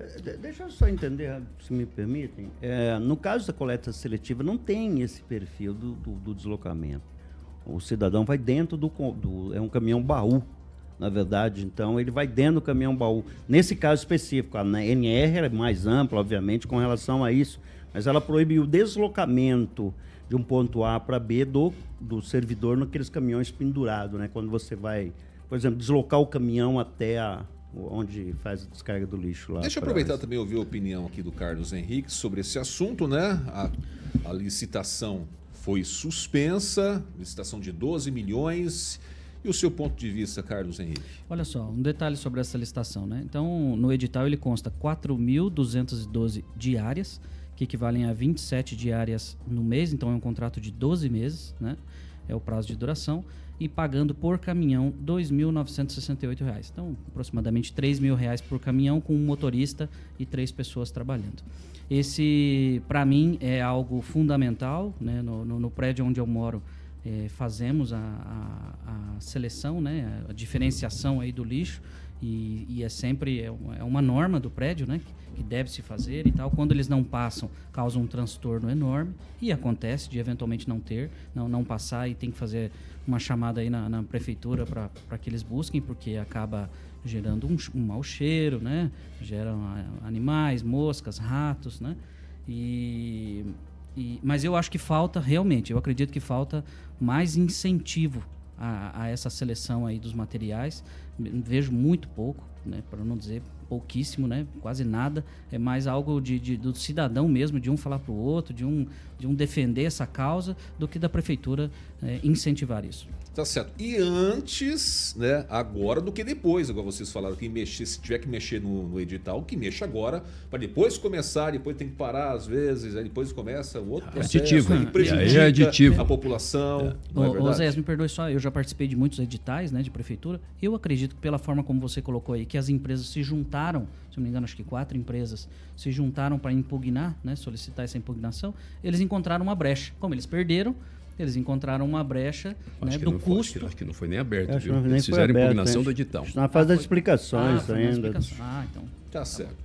É, deixa eu só entender, se me permitem. É, no caso da coleta seletiva, não tem esse perfil do, do, do deslocamento. O cidadão vai dentro do, do. É um caminhão baú na verdade. Então, ele vai dentro do caminhão baú. Nesse caso específico, a NR é mais ampla, obviamente, com relação a isso, mas ela proíbe o deslocamento de um ponto A para B do, do servidor naqueles caminhões pendurados, né? Quando você vai, por exemplo, deslocar o caminhão até a, onde faz a descarga do lixo lá. Deixa eu aproveitar também ouvir a opinião aqui do Carlos Henrique sobre esse assunto, né? A, a licitação foi suspensa, licitação de 12 milhões e o seu ponto de vista, Carlos Henrique? Olha só, um detalhe sobre essa licitação. Né? Então, no edital ele consta 4.212 diárias, que equivalem a 27 diárias no mês, então é um contrato de 12 meses, né? é o prazo de duração, e pagando por caminhão R$ 2.968. Então, aproximadamente R$ mil reais por caminhão, com um motorista e três pessoas trabalhando. Esse, para mim, é algo fundamental. Né? No, no, no prédio onde eu moro, é, fazemos a, a, a, seleção, né, a diferenciação aí do lixo e, e é sempre é uma, é uma, norma do prédio, né, que, deve se fazer e tal. Quando eles não passam, causa um transtorno enorme e acontece de eventualmente não ter, não, não passar e tem que fazer uma chamada aí na, na prefeitura para que eles busquem, porque acaba gerando um, um mau cheiro, né, geram animais, moscas, ratos, né, e e, mas eu acho que falta, realmente, eu acredito que falta mais incentivo a, a essa seleção aí dos materiais. Vejo muito pouco, né, para não dizer pouquíssimo, né, quase nada. É mais algo de, de do cidadão mesmo, de um falar para o outro, de um, de um defender essa causa, do que da prefeitura é, incentivar isso. Tá certo. E antes, né, agora do que depois. Agora vocês falaram que mexer, se tiver que mexer no, no edital, que mexa agora, para depois começar, depois tem que parar às vezes, aí depois começa o outro processo. Aditivo. Aí prejudica é aditivo. a população. É. Não é Ô, Zé, me perdoe só, eu já participei de muitos editais né, de prefeitura. Eu acredito que pela forma como você colocou aí, que as empresas se juntaram, se não me engano, acho que quatro empresas se juntaram para impugnar, né, solicitar essa impugnação, eles encontraram uma brecha. Como eles perderam, eles encontraram uma brecha né, do não foi, acho, custo. que, acho que não foi nem aberto, viu? nem Eles foi fizeram aberto, impugnação né? do edital. Está na fase das Ah, explicações foi na ainda. explicação. Ah, então. Tá certo.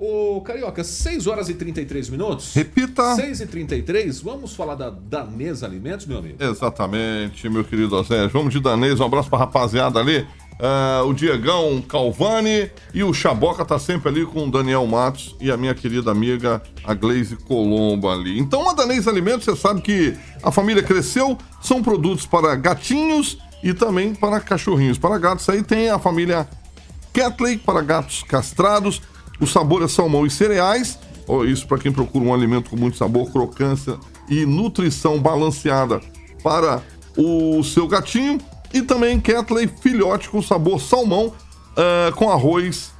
Ô, Carioca, 6 horas e 33 minutos. Repita. 6 e 33 vamos falar da Danesa Alimentos, meu amigo? Exatamente, meu querido Osés. Vamos de danês, um abraço pra rapaziada ali. Ah, o Diegão Calvani e o Chaboca tá sempre ali com o Daniel Matos e a minha querida amiga, a Glaze Colombo ali. Então, a Danês Alimentos, você sabe que a família cresceu, são produtos para gatinhos e também para cachorrinhos. Para gatos aí tem a família Catley para gatos castrados. O sabor é salmão e cereais. Isso para quem procura um alimento com muito sabor, crocância e nutrição balanceada para o seu gatinho. E também Catley filhote com sabor salmão ah, com arroz.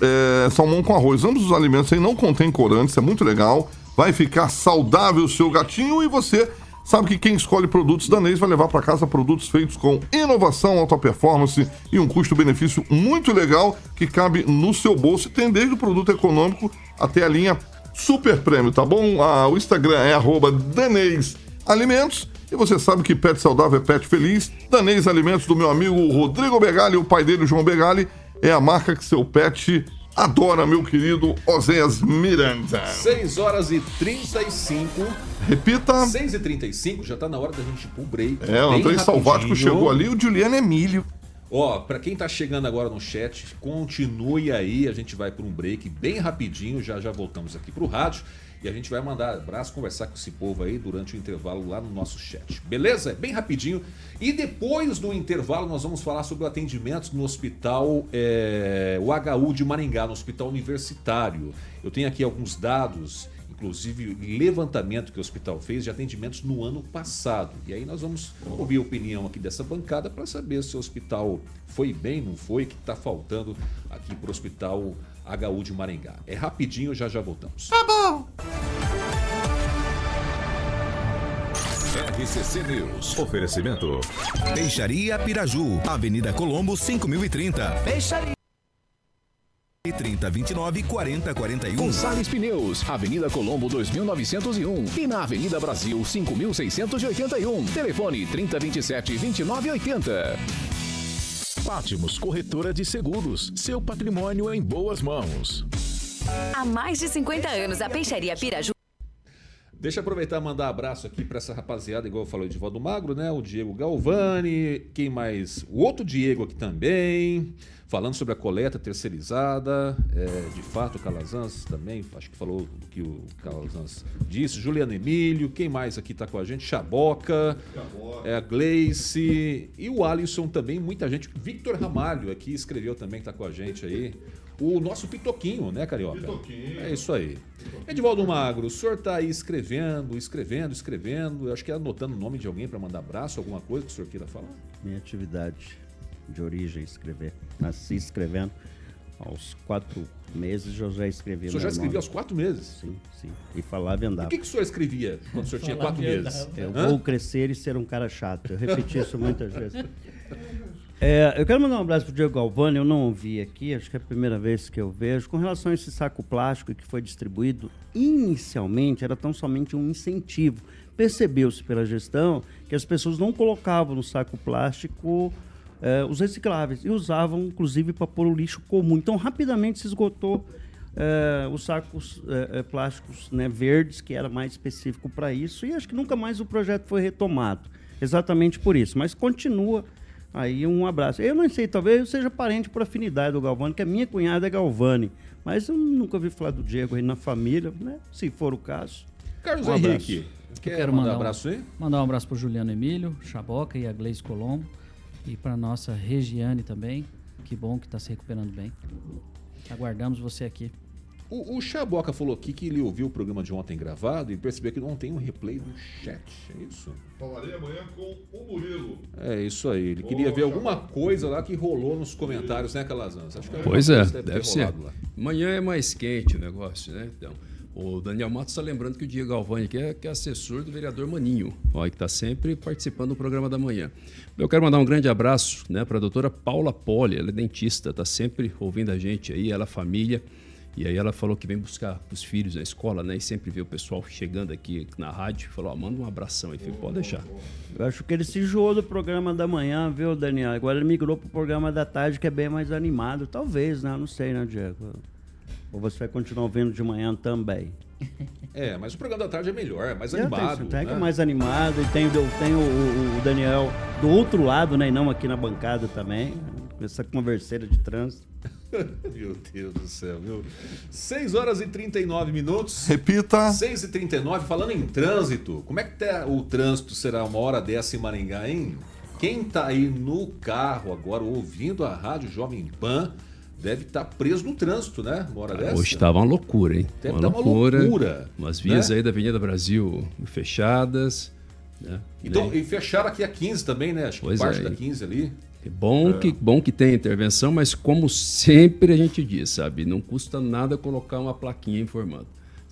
eh, salmão com arroz. Ambos os alimentos aí não contêm corantes, é muito legal. Vai ficar saudável o seu gatinho e você Sabe que quem escolhe produtos danês vai levar para casa produtos feitos com inovação, alta performance e um custo-benefício muito legal que cabe no seu bolso. E tem desde o produto econômico até a linha super prêmio, tá bom? Ah, o Instagram é arroba danês alimentos. E você sabe que pet saudável é pet feliz. Danês Alimentos do meu amigo Rodrigo Begali, o pai dele, João Begali, é a marca que seu pet adora, meu querido Oséias Miranda. 6 horas e 35. Repita. 6 e 35 já tá na hora da gente ir pro break. É, o André Salvático chegou ali, o Juliano Emílio. Ó, pra quem tá chegando agora no chat, continue aí, a gente vai para um break bem rapidinho, já já voltamos aqui pro rádio e a gente vai mandar abraço, conversar com esse povo aí durante o intervalo lá no nosso chat. Beleza? Bem rapidinho. E depois do intervalo nós vamos falar sobre o atendimento no hospital é, o HU de Maringá, no hospital universitário. Eu tenho aqui alguns dados inclusive levantamento que o hospital fez de atendimentos no ano passado. E aí nós vamos ouvir a opinião aqui dessa bancada para saber se o hospital foi bem, não foi, o que está faltando aqui para o hospital HU de Maringá. É rapidinho, já já voltamos. RCC News. Oferecimento. Peixaria Piraju, Avenida Colombo 5030. Peixaria 30 29 40 41. Gonçalves Pneus, Avenida Colombo 2901 e na Avenida Brasil 5681. Telefone 3027 2980. Pátimos Corretora de Seguros, seu patrimônio em boas mãos. Há mais de 50 anos, a Peixaria Piraju Deixa eu aproveitar e mandar abraço aqui para essa rapaziada, igual eu falei de Valdo Magro, né? O Diego Galvani, quem mais? O outro Diego aqui também, falando sobre a coleta terceirizada. É, de fato, o Calazans também, acho que falou o que o Calazans disse. Juliano Emílio, quem mais aqui tá com a gente? Chaboca, é, a Gleice e o Alisson também, muita gente. Victor Ramalho aqui escreveu também que tá com a gente aí. O nosso Pitoquinho, né, Carioca? Pitoquinho. É isso aí. Edivaldo Magro, o senhor tá aí escrevendo, escrevendo, escrevendo. Eu acho que é anotando o nome de alguém para mandar abraço, alguma coisa que o senhor queira falar. Minha atividade de origem, escrever. Nasci escrevendo. Aos quatro meses eu já escrevi O senhor já escrevia nome. aos quatro meses. Sim, sim. E falava e andava. O que, que o senhor escrevia quando o senhor tinha quatro meses? Eu Hã? vou crescer e ser um cara chato. Eu repeti isso muitas vezes. É, eu quero mandar um abraço pro Diego Galvani, eu não ouvi aqui, acho que é a primeira vez que eu vejo. Com relação a esse saco plástico que foi distribuído, inicialmente era tão somente um incentivo. Percebeu-se pela gestão que as pessoas não colocavam no saco plástico é, os recicláveis e usavam, inclusive, para pôr o lixo comum. Então, rapidamente se esgotou é, os sacos é, plásticos né, verdes, que era mais específico para isso, e acho que nunca mais o projeto foi retomado. Exatamente por isso. Mas continua aí um abraço. Eu não sei, talvez eu seja parente por afinidade do Galvani, que a minha cunhada é Galvani. Mas eu nunca ouvi falar do Diego aí na família, né? Se for o caso. Carlos Um Henrique, quer quero mandar um abraço aí? Mandar um abraço pro Juliano Emílio, Chaboca e a Gleice Colombo. E para nossa Regiane também. Que bom que está se recuperando bem. Aguardamos você aqui. O, o Chaboca falou aqui que ele ouviu o programa de ontem gravado e percebeu que não tem um replay do chat. É isso? Falarei amanhã com o Murilo. É isso aí. Ele queria ver alguma coisa lá que rolou nos comentários, né, Calazans? Acho que Pois é, ter deve ser. lá. Amanhã é mais quente o negócio, né? Então, o Daniel Matos está lembrando que o Diego Galvani aqui é, que é assessor do vereador Maninho, ó, que está sempre participando do programa da manhã. Eu quero mandar um grande abraço né, para a doutora Paula Poli, ela é dentista, está sempre ouvindo a gente aí, ela, a família. E aí ela falou que vem buscar os filhos na escola, né? E sempre vê o pessoal chegando aqui na rádio. Falou, ó, manda um abração aí, filho. Pode deixar. Eu acho que ele se enjoou do programa da manhã, viu, Daniel? Agora ele migrou pro programa da tarde, que é bem mais animado. Talvez, né? Não sei, né, Diego? Ou você vai continuar ouvindo de manhã também? <laughs> É, mas o programa da tarde é melhor, é mais É, animado. Tem, que é né? mais animado. E tem, o- tem o, o- o Daniel do outro lado, né? E não aqui na bancada também. Com essa converseira de trânsito. <laughs> Meu Deus do céu, viu? 6 horas e 39 minutos. Repita. 6 e 39 falando em trânsito, como é que tá o trânsito será uma hora dessa em Maringá, hein? Quem tá aí no carro agora ouvindo a rádio Jovem Pan deve estar preso no trânsito, né? Uma hora dessa. Hoje estava uma loucura, hein? Deve uma tá uma loucura. loucura, Umas vias né? aí da Avenida Brasil fechadas. Né? Então, Nem- e fecharam aqui a 15 também, né? Acho que Pois parte é. da 15 ali. É bom, Que, bom que tem intervenção, mas como sempre a gente diz, sabe? Não custa nada colocar uma plaquinha informando.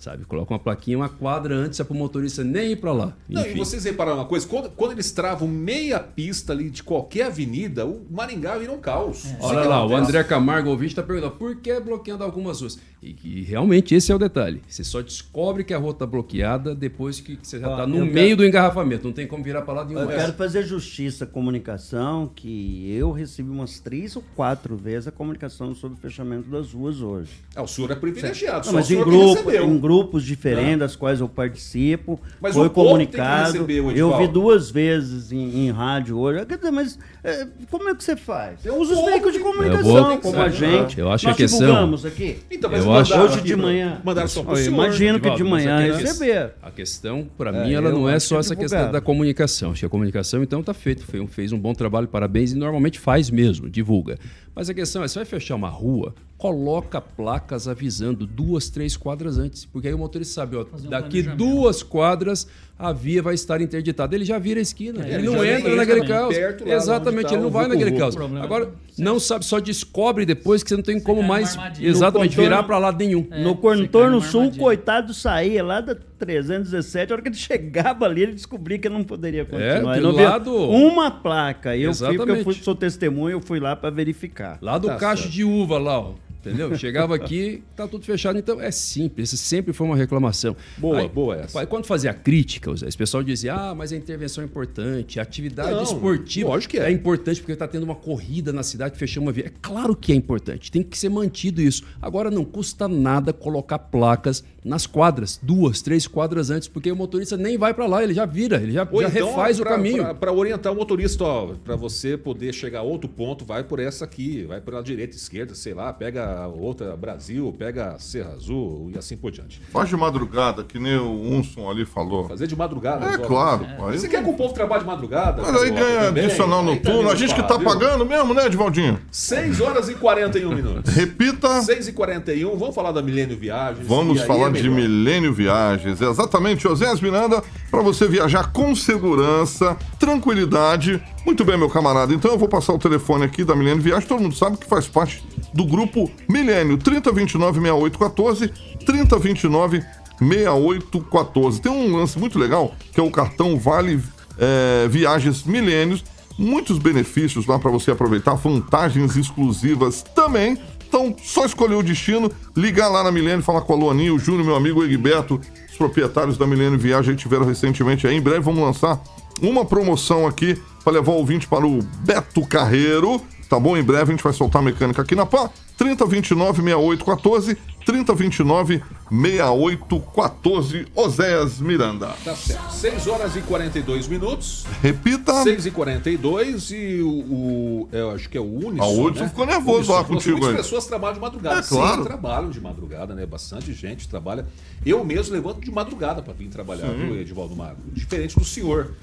Sabe? Coloca uma plaquinha uma quadra antes, é para o motorista nem ir para lá. Não, e vocês repararam uma coisa? Quando, quando eles travam meia pista ali de qualquer avenida, o Maringá vira um caos. É. Olha lá, o André Camargo, ouvinte, está perguntando por que bloqueando algumas ruas? E que realmente esse é o detalhe. Você só descobre que a rua está bloqueada depois que você já está no eu meio quero- do engarrafamento. Não tem como virar para lá nenhum Eu mais. quero fazer justiça à comunicação, que eu recebi umas três ou quatro vezes a comunicação sobre o fechamento das ruas hoje. Ah, o senhor é privilegiado, Não, só mas o em, senhor que grupo, recebeu. em grupos diferentes, das quais eu participo, Mas foi o povo tem que comunicado. eu vi duas vezes em, em rádio hoje. Quer dizer, mas é, como é que você faz? Eu uso os veículos de comunicação, Eu vou- como a gente. Eu acho Nós que a questão- divulgamos aqui. Então, mas Eu acho- Hoje aqui de manhã. Mandaram só Eu senhor. imagino que de manhã receber. A questão, para É, mim, ela não é só que essa questão da comunicação. Acho que a comunicação, então, está feito. Foi um- fez um bom trabalho, parabéns, e normalmente faz mesmo, divulga. Mas a questão é, você vai fechar uma rua, coloca placas avisando duas, três quadras antes. Porque aí o motorista sabe, ó, Fazer daqui duas quadras a via vai estar interditada. Ele já vira a esquina, É, ele, ele não entra naquele também, caos. Exatamente, tá ele não o vai naquele caos. Agora, é- não sabe, só descobre depois que você não tem como cai numa mais, exatamente, No virar contorno- para lado nenhum. É, no você contorno sul, coitado saía lá da 317. A hora que ele <laughs> chegava ali, ele descobriu que não poderia continuar. do Ele não via lado- uma placa. E eu fui, porque eu fui, sou testemunha, eu fui lá para verificar. Lá do Tá cacho certo. de uva lá, ó. Entendeu? Chegava aqui, tá tudo fechado. Então é simples, isso sempre foi uma reclamação. Boa, boa essa. Aí, quando fazia crítica, esse pessoal dizia: ah, mas a intervenção é importante, a atividade Não, esportiva lógico que é. é importante porque está tendo uma corrida na cidade, fechamos uma via. É claro que é importante, tem que ser mantido isso. Agora não custa nada colocar placas nas quadras, duas, três quadras antes, porque o motorista nem vai para lá, ele já vira, ele já, Ou já então, refaz o pra- caminho. pra- Pra orientar o motorista, ó, pra você poder chegar a outro ponto, vai por essa aqui, vai pela direita, esquerda, sei lá, pega outra Brasil, pega Serra Azul e assim por diante. Faz de madrugada, que nem o Unson ali falou. Fazer de madrugada. É claro. Aí, Você quer que o povo trabalhe de madrugada? mas aí ganha adicional Aí noturno. A gente que tá viu? pagando mesmo, né, Edivaldinho? 6 horas e 41 minutos. Repita. 6 e 41 vamos falar da Milênio Viagens. Vamos falar é de. Milênio Viagens. Exatamente, José Miranda, para você viajar com segurança, tranquilidade. Muito bem, meu camarada. Então eu vou passar o telefone aqui da Milênio Viagens. Todo mundo sabe que faz parte do grupo Milênio. 3029 6814, 3029 6814. Tem um lance muito legal, que é o cartão Vale é, Viagens Milênios. Muitos benefícios lá para você aproveitar, vantagens exclusivas também. Então, só escolher o destino, ligar lá na Milênio, falar com a Luaninha, o Júnior, meu amigo Egberto, os proprietários da Milênio Viagem tiveram recentemente aí. Em breve vamos lançar uma promoção aqui para levar o ouvinte para o Beto Carreiro. Tá bom? Em breve a gente vai soltar a mecânica aqui na PAN. 3029 6814, 3029 6814, Oséias Miranda. Tá certo. 6 horas e 42 minutos. Repita. 6 e 42 e o, o- eu acho que é o Unison. Ah, o Hudson né? ficou nervoso lá contigo Muitas aí. pessoas trabalham de madrugada. É, claro. Sim, trabalham de madrugada, né? Bastante gente trabalha. Eu mesmo levanto de madrugada para vir trabalhar, viu, Edivaldo Mago? Diferente do senhor.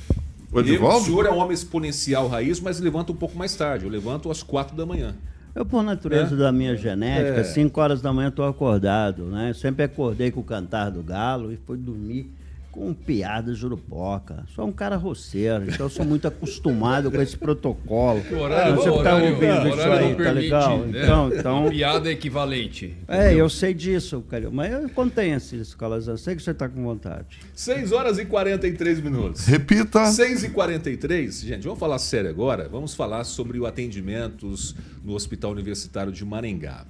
O Eu- Edivaldo? o senhor é um homem exponencial raiz, mas levanta um pouco mais tarde. Eu levanto às 4 da manhã. Eu, por natureza É. da minha genética, É. 5 horas da manhã estou acordado, né? Eu sempre acordei com o cantar do galo e fui dormir com piada jurupoca. Sou um cara roceiro, então eu sou muito acostumado com esse protocolo. O horário, Você o que tá horário- ouvindo isso aí, tá permite, legal? né? Então, então, Piada equivalente. é, eu sei disso, cara. Mas eu contenha-se isso, Calazan. Sei que você está com vontade. 6 horas e 43 minutos. Repita. 6 e 43 gente, vamos falar sério agora. Vamos falar sobre o atendimentos no Hospital Universitário de Maringá.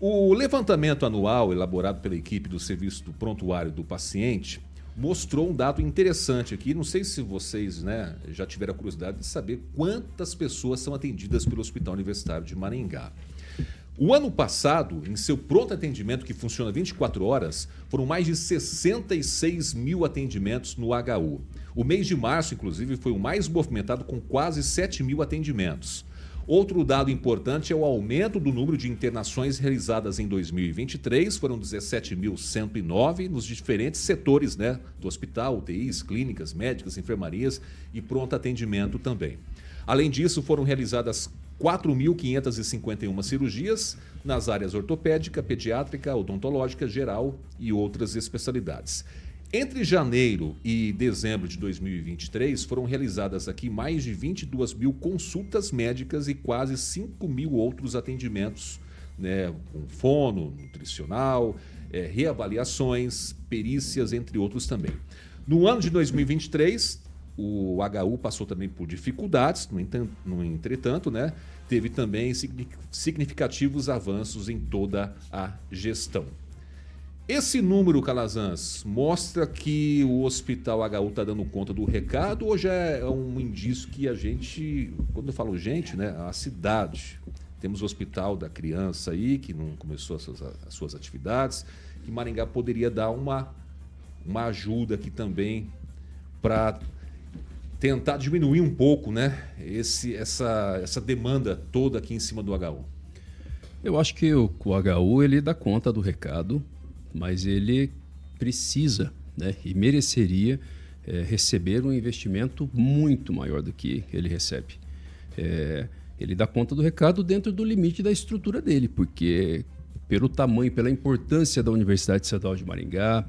O levantamento anual elaborado pela equipe do Serviço do Prontuário do Paciente mostrou um dado interessante aqui. Não sei se vocês né, já tiveram a curiosidade de saber quantas pessoas são atendidas pelo Hospital Universitário de Maringá. O ano passado, em seu pronto atendimento, que funciona 24 horas, foram mais de 66 mil atendimentos no HU. O mês de março, inclusive, foi o mais movimentado, com quase 7 mil atendimentos. Outro dado importante é o aumento do número de internações realizadas em 2023, foram 17.109 nos diferentes setores né, do hospital, UTIs, clínicas, médicas, enfermarias e pronto atendimento também. Além disso, foram realizadas 4.551 cirurgias nas áreas ortopédica, pediátrica, odontológica, geral e outras especialidades. Entre janeiro e dezembro de 2023, foram realizadas aqui mais de 22 mil consultas médicas e quase 5 mil outros atendimentos, né, com fono, nutricional, é, reavaliações, perícias, entre outros também. No ano de 2023, o HU passou também por dificuldades, no, entretanto, né, teve também significativos avanços em toda a gestão. Esse número, Calazans, mostra que o Hospital HU está dando conta do recado ou já é um indício que a gente, quando eu falo gente, né, a cidade, temos o Hospital da Criança aí, que não começou as suas, as suas atividades, que Maringá poderia dar uma, uma ajuda aqui também para tentar diminuir um pouco né, esse, essa, essa demanda toda aqui em cima do HU. Eu acho que o, o HU ele dá conta do recado, mas ele precisa né, e mereceria é, receber um investimento muito maior do que ele recebe. É, ele dá conta do recado dentro do limite da estrutura dele, porque pelo tamanho, pela importância da Universidade Estadual de Maringá,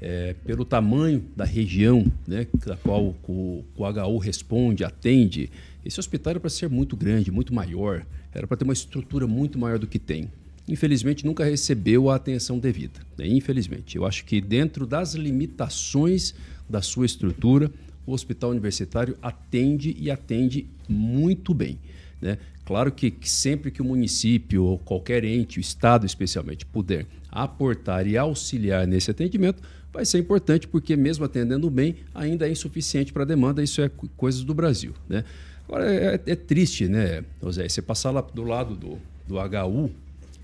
é, pelo tamanho da região né, da qual o, o HU responde, atende, esse hospital era para ser muito grande, muito maior, era para ter uma estrutura muito maior do que tem infelizmente nunca recebeu a atenção devida. Né? Infelizmente. Eu acho que dentro das limitações da sua estrutura, o hospital universitário atende e atende muito bem. Né? Claro que, que, sempre que o município ou qualquer ente, o Estado especialmente, puder aportar e auxiliar nesse atendimento, vai ser importante porque mesmo atendendo bem, ainda é insuficiente para a demanda, isso é coisas do Brasil. Né? Agora, é, é triste, né, José, você passar lá do lado do, do HU,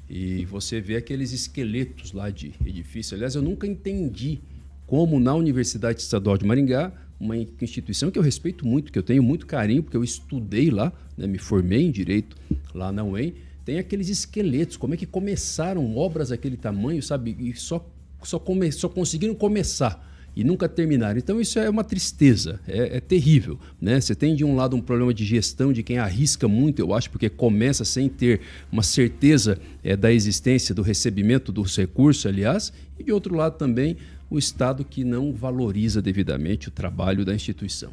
e você vê aqueles esqueletos lá de edifício. Aliás, eu nunca entendi como na Universidade Estadual de Maringá, uma instituição que eu respeito muito, que eu tenho muito carinho, porque eu estudei lá, né, me formei em direito lá na UEM, tem aqueles esqueletos. Como é que começaram obras daquele tamanho, sabe? E só, só, come, só conseguiram começar e nunca terminar. Então isso é uma tristeza, é, é, terrível. Né? Você tem de um lado um problema de gestão de quem arrisca muito, eu acho, porque começa sem ter uma certeza é, da existência, do recebimento dos recursos, aliás, e de outro lado também o Estado que não valoriza devidamente o trabalho da instituição.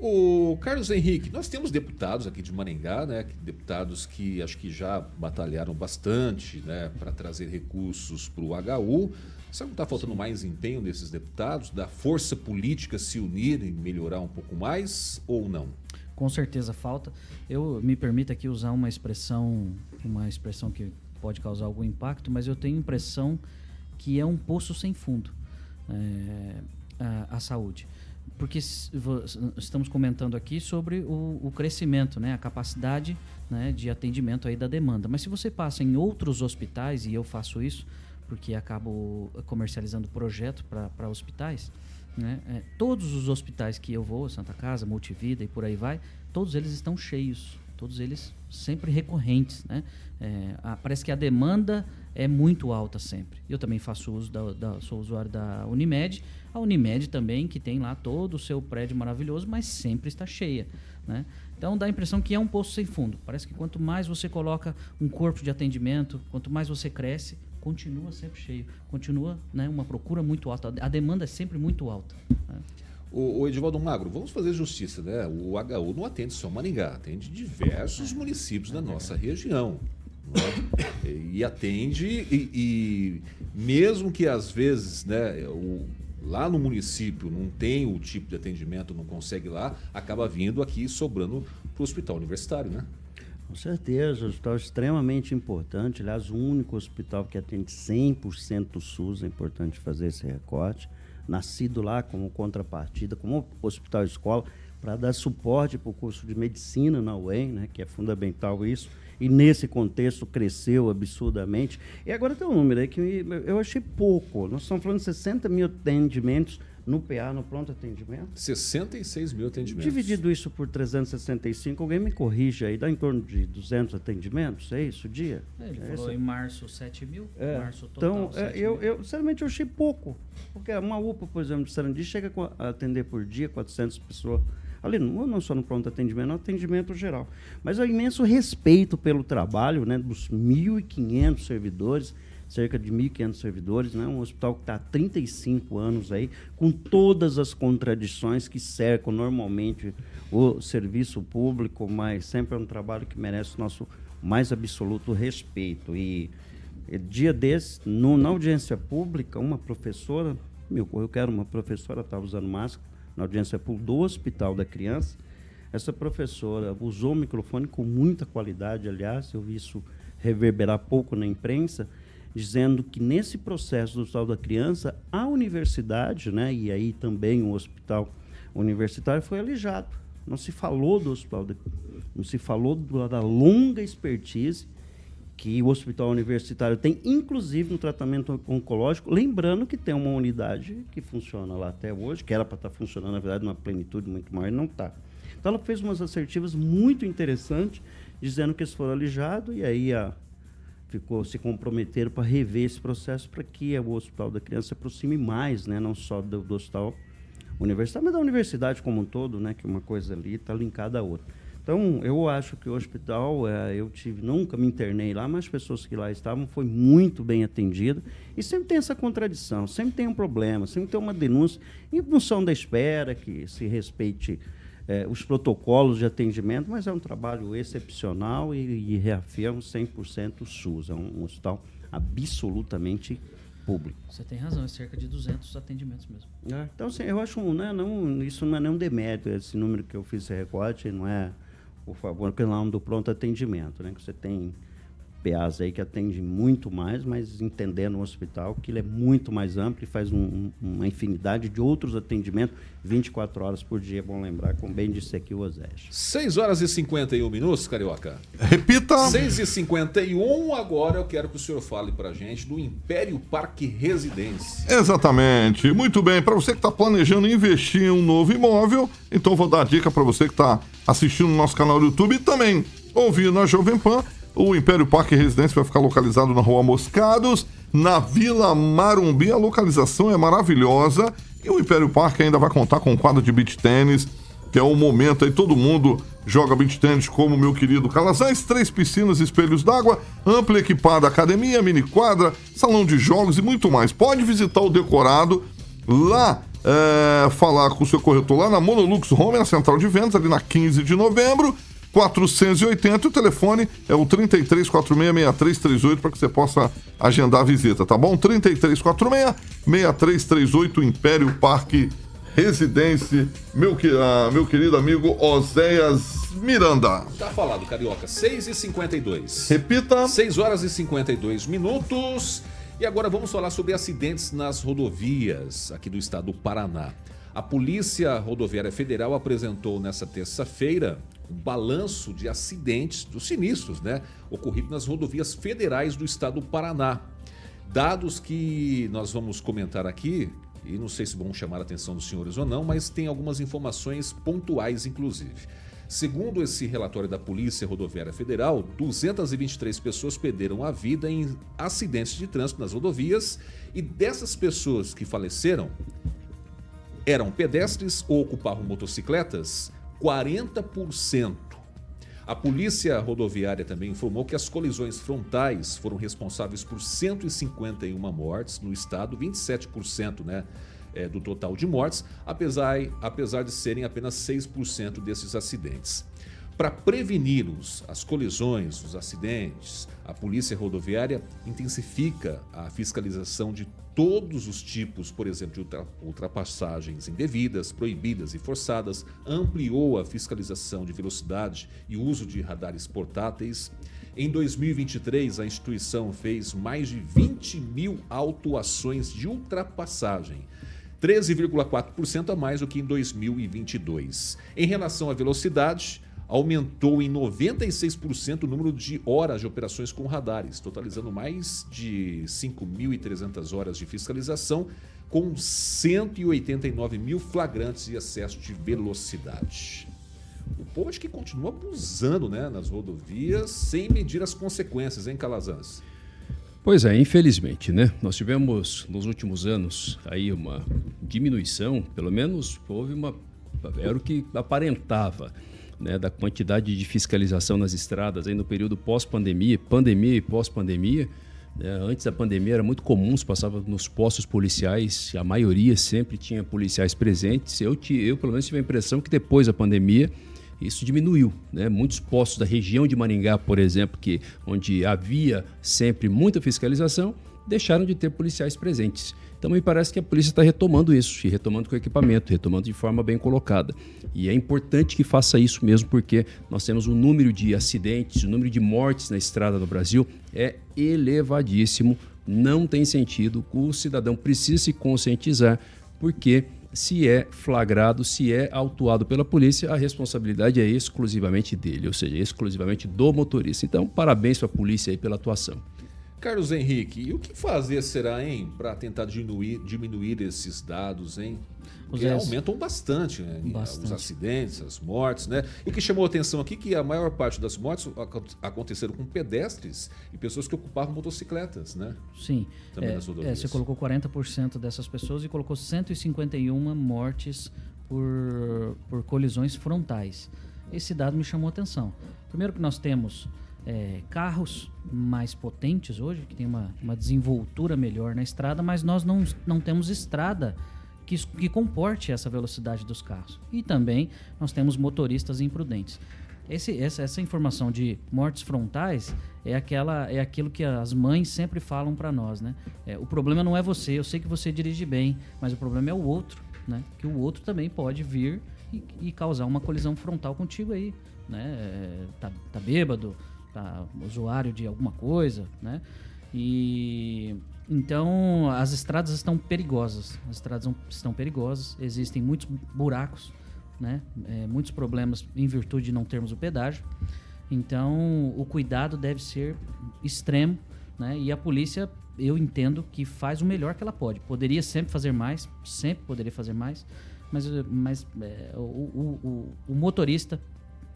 O Carlos Henrique, nós temos deputados aqui de Maringá, né, deputados que acho que já batalharam bastante né, para trazer recursos para o HU. Será que está faltando mais empenho desses deputados, da força política se unir e melhorar um pouco mais ou não? Com certeza falta. Eu me permito aqui usar uma expressão, uma expressão que pode causar algum impacto, mas eu tenho a impressão que é um poço sem fundo é, a, a, saúde. Porque estamos comentando aqui sobre o, o crescimento, né, a capacidade né, de atendimento aí da demanda. Mas se você passa em outros hospitais, e eu faço isso, porque acabo comercializando projeto para hospitais. Né? É, todos os hospitais que eu vou, Santa Casa, Multivida e por aí vai, todos eles estão cheios, todos eles sempre recorrentes. Né? É, a, parece que a demanda é muito alta sempre. Eu também faço uso da, da, sou usuário da Unimed, a Unimed também que tem lá todo o seu prédio maravilhoso, mas sempre está cheia. Né? Então dá a impressão que é um poço sem fundo. Parece que quanto mais você coloca um corpo de atendimento, quanto mais você cresce, continua sempre cheio, continua né, uma procura muito alta, a demanda é sempre muito alta. Né? O, o Edivaldo Magro, vamos fazer justiça, né? O HU não atende só Maringá, atende diversos municípios da nossa região. Né? E atende, e, e, mesmo que às vezes né, o, lá no município não tem o tipo de atendimento, não consegue lá, acaba vindo aqui sobrando para o hospital universitário, né? Com certeza, um hospital extremamente importante. Aliás, o único hospital que atende 100% do SUS, é importante fazer esse recorte. Nascido lá como contrapartida, como hospital escola, para dar suporte para o curso de medicina na UEM, né, que é fundamental isso. E nesse contexto cresceu absurdamente. E agora tem um número aí que eu achei pouco. Nós estamos falando de 60 mil atendimentos no PA, no pronto atendimento. 66 mil atendimentos. Dividido isso por 365, alguém me corrige aí, dá em torno de 200 atendimentos, é isso, dia? É, ele é falou em março 7 mil, é. março total Então, é, eu, eu, sinceramente, eu achei pouco. Porque uma UPA, por exemplo, de Sarandi chega a atender por dia 400 pessoas. Ali, não, não só no pronto atendimento, no atendimento geral. Mas é um imenso respeito pelo trabalho né, dos 1.500 servidores, cerca de 1.500 servidores, né? um hospital que está há 35 anos aí, com todas as contradições que cercam normalmente o serviço público, mas sempre é um trabalho que merece o nosso mais absoluto respeito. E, dia desse, no, na audiência pública, uma professora, meu, eu quero uma professora, estava usando máscara, na audiência pública do Hospital da Criança, essa professora usou o microfone com muita qualidade, aliás, eu vi isso reverberar pouco na imprensa, dizendo que nesse processo do Hospital da Criança, a universidade, né, e aí também o hospital universitário foi alijado. Não se falou do hospital, da, não se falou da longa expertise que o hospital universitário tem, inclusive no tratamento oncológico, lembrando que tem uma unidade que funciona lá até hoje, que era para estar tá funcionando, na verdade, numa plenitude muito maior, e não está. Então ela fez umas assertivas muito interessantes, dizendo que eles foram alijados, e aí a, ficou se comprometeram para rever esse processo para que o Hospital da Criança se aproxime mais, né, não só do, do hospital universitário, mas da universidade como um todo, né, que uma coisa ali está linkada à outra. Então, eu acho que o hospital, é, eu tive, nunca me internei lá, mas as pessoas que lá estavam foi muito bem atendida. E sempre tem essa contradição, sempre tem um problema, sempre tem uma denúncia, em função da espera, que se respeite é, os protocolos de atendimento, mas é um trabalho excepcional e, e reafirmo 100% SUS. É um, um hospital absolutamente público. Você tem razão, é cerca de 200 atendimentos mesmo. É, então, assim, eu acho, né, não, isso não é nenhum demérito, esse número que eu fiz esse recorte não é, por favor, pelo nome do pronto atendimento, né, que você tem PAs aí que atendem muito mais, mas entendendo o hospital que ele é muito mais amplo e faz um, uma infinidade de outros atendimentos 24 horas por dia, é bom lembrar, como bem disse aqui o Osés. 6 horas e 51 minutos, Carioca. Repita! 6 e 51 agora eu quero que o senhor fale pra gente do Império Parque Residência. Exatamente. Muito bem, para você que está planejando investir em um novo imóvel, então vou dar a dica para você que está assistindo no nosso canal do YouTube e também ouvindo na Jovem Pan o Império Parque Residência vai ficar localizado na Rua Moscados, na Vila Marumbi. A localização é maravilhosa. E o Império Parque ainda vai contar com um quadro de beach tênis, que é o momento aí todo mundo joga beach tênis como meu querido Calazans, três piscinas, espelhos d'água, ampla equipada academia, mini quadra, salão de jogos e muito mais. Pode visitar o decorado lá, é, falar com o seu corretor lá na Monolux Home, na central de vendas, ali na 15 de novembro. 480. O telefone é o 33466338 para que você possa agendar a visita, tá bom? 33466338 Império Parque Residência, meu, uh, meu querido amigo Oséias Miranda. Tá falado, Carioca. 6h52. Repita. 6 horas e 52 minutos. E agora vamos falar sobre acidentes nas rodovias aqui do estado do Paraná. A Polícia Rodoviária Federal apresentou nesta terça-feira o balanço de acidentes, dos sinistros, né, ocorridos nas rodovias federais do estado do Paraná. Dados que nós vamos comentar aqui, e não sei se vão chamar a atenção dos senhores ou não, mas tem algumas informações pontuais, inclusive. Segundo esse relatório da Polícia Rodoviária Federal, 223 pessoas perderam a vida em acidentes de trânsito nas rodovias e dessas pessoas que faleceram eram pedestres ou ocupavam motocicletas, 40%. A Polícia Rodoviária também informou que as colisões frontais foram responsáveis por 151 mortes no estado, 27% né, é, do total de mortes, apesar, apesar de serem apenas 6% desses acidentes. Para prevenir os, as colisões, os acidentes, a Polícia Rodoviária intensifica a fiscalização de todos os tipos, por exemplo, de ultra- ultrapassagens indevidas, proibidas e forçadas, ampliou a fiscalização de velocidade e uso de radares portáteis. Em 2023, a instituição fez mais de 20 mil autuações de ultrapassagem. 13,4% a mais do que em 2022. Em relação à velocidade, aumentou em 96% o número de horas de operações com radares, totalizando mais de 5.300 horas de fiscalização, com 189 mil flagrantes de excesso de velocidade. O povo acho que continua abusando né, nas rodovias sem medir as consequências, hein, Calazans? Pois é, infelizmente, né? Nós tivemos nos últimos anos aí uma diminuição, pelo menos houve uma era o que aparentava, né, da quantidade de fiscalização nas estradas aí no período pós-pandemia, pandemia e pós-pandemia. né? Antes da pandemia era muito comum, se passava nos postos policiais, a maioria sempre tinha policiais presentes. Eu, ti- eu pelo menos tive a impressão que depois da pandemia isso diminuiu, né? Muitos postos da região de Maringá, por exemplo, que onde havia sempre muita fiscalização, deixaram de ter policiais presentes. Então me parece que a polícia está retomando isso, e retomando com equipamento, retomando de forma bem colocada. E é importante que faça isso mesmo, porque nós temos um número de acidentes, o número de mortes na estrada no Brasil é elevadíssimo. Não tem sentido. O cidadão precisa se conscientizar, porque se é flagrado, se é autuado pela polícia, a responsabilidade é exclusivamente dele, ou seja, exclusivamente do motorista. Então, parabéns para a polícia aí pela atuação. Carlos Henrique, e o que fazer será, hein, para tentar diminuir, diminuir esses dados, hein? Porque aumentam bastante, né? Bastante. Os acidentes, as mortes, né? E o que chamou a atenção aqui é que a maior parte das mortes acon- aconteceram com pedestres e pessoas que ocupavam motocicletas, né? Sim. Também É, nas é, rodovias. você colocou 40% dessas pessoas e colocou 151 mortes por, por colisões frontais. Esse dado me chamou a atenção. Primeiro que nós temos é, carros mais potentes hoje, que tem uma, uma desenvoltura melhor na estrada, mas nós não, não temos estrada que, que comporte essa velocidade dos carros. E também nós temos motoristas imprudentes. Esse- essa, essa informação de mortes frontais é aquela é aquilo que as mães sempre falam para nós, né? É, o problema não é você, eu sei que você dirige bem, mas o problema é o outro, né? Que o outro também pode vir e, e causar uma colisão frontal contigo aí, né? É, tá, tá bêbado, tá usuário de alguma coisa, né? E então as estradas estão perigosas, as estradas estão perigosas, existem muitos buracos, né? É, muitos problemas em virtude de não termos o pedágio. Então, o cuidado deve ser extremo, né? E a polícia, eu entendo que faz o melhor que ela pode. Poderia sempre fazer mais, sempre poderia fazer mais, mas, mas é, o, o, o, o motorista,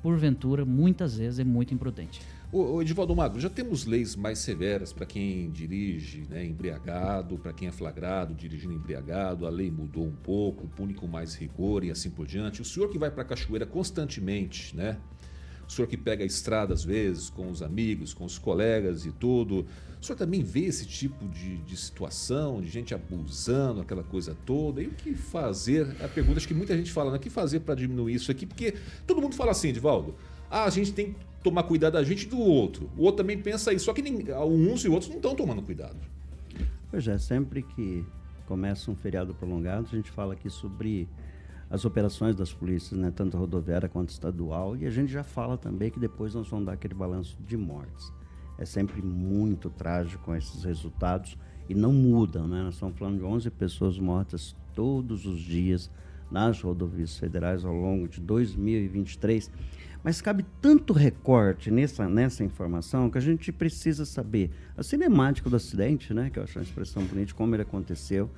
porventura, muitas vezes é muito imprudente. Ô, ô, Edivaldo Magro, já temos leis mais severas para quem dirige né, embriagado, para quem é flagrado dirigindo embriagado, a lei mudou um pouco, pune com mais rigor e assim por diante. O senhor que vai para a cachoeira constantemente, né? O senhor que pega a estrada às vezes com os amigos, com os colegas e tudo, o senhor também vê esse tipo de, de situação, de gente abusando, aquela coisa toda? E o que fazer? É a pergunta acho que muita gente fala, né? O que fazer para diminuir isso aqui? Porque todo mundo fala assim, Edivaldo, ah, a gente tem que tomar cuidado da gente e do outro. O outro também pensa isso, só que uns e outros não estão tomando cuidado. Pois é, sempre que começa um feriado prolongado, a gente fala aqui sobre as operações das polícias, né, tanto rodoviária quanto estadual, e a gente já fala também que depois nós vamos dar aquele balanço de mortes. É sempre muito trágico esses resultados e não mudam, né? Nós estamos falando de 11 pessoas mortas todos os dias nas rodovias federais ao longo de 2023. Mas cabe tanto recorte nessa, nessa informação que a gente precisa saber a cinemática do acidente, né, que eu acho uma expressão bonita, como ele aconteceu,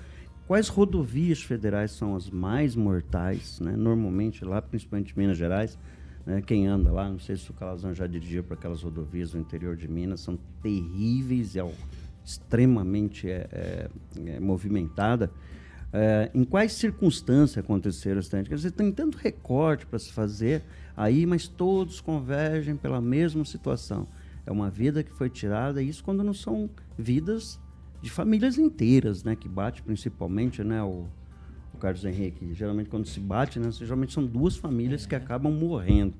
quais rodovias federais são as mais mortais, né, normalmente lá, principalmente em Minas Gerais, né, quem anda lá, não sei se o Calazão já dirigiu para aquelas rodovias do interior de Minas, são terríveis, é extremamente é, é, é, movimentada. É, em quais circunstâncias aconteceram o acidente? Quer dizer, tem tanto recorte para se fazer aí, mas todos convergem pela mesma situação. É uma vida que foi tirada, isso quando não são vidas de famílias inteiras, né? Que bate principalmente, né? O, o Carlos Henrique, geralmente quando se bate, né? Geralmente são duas famílias que acabam morrendo.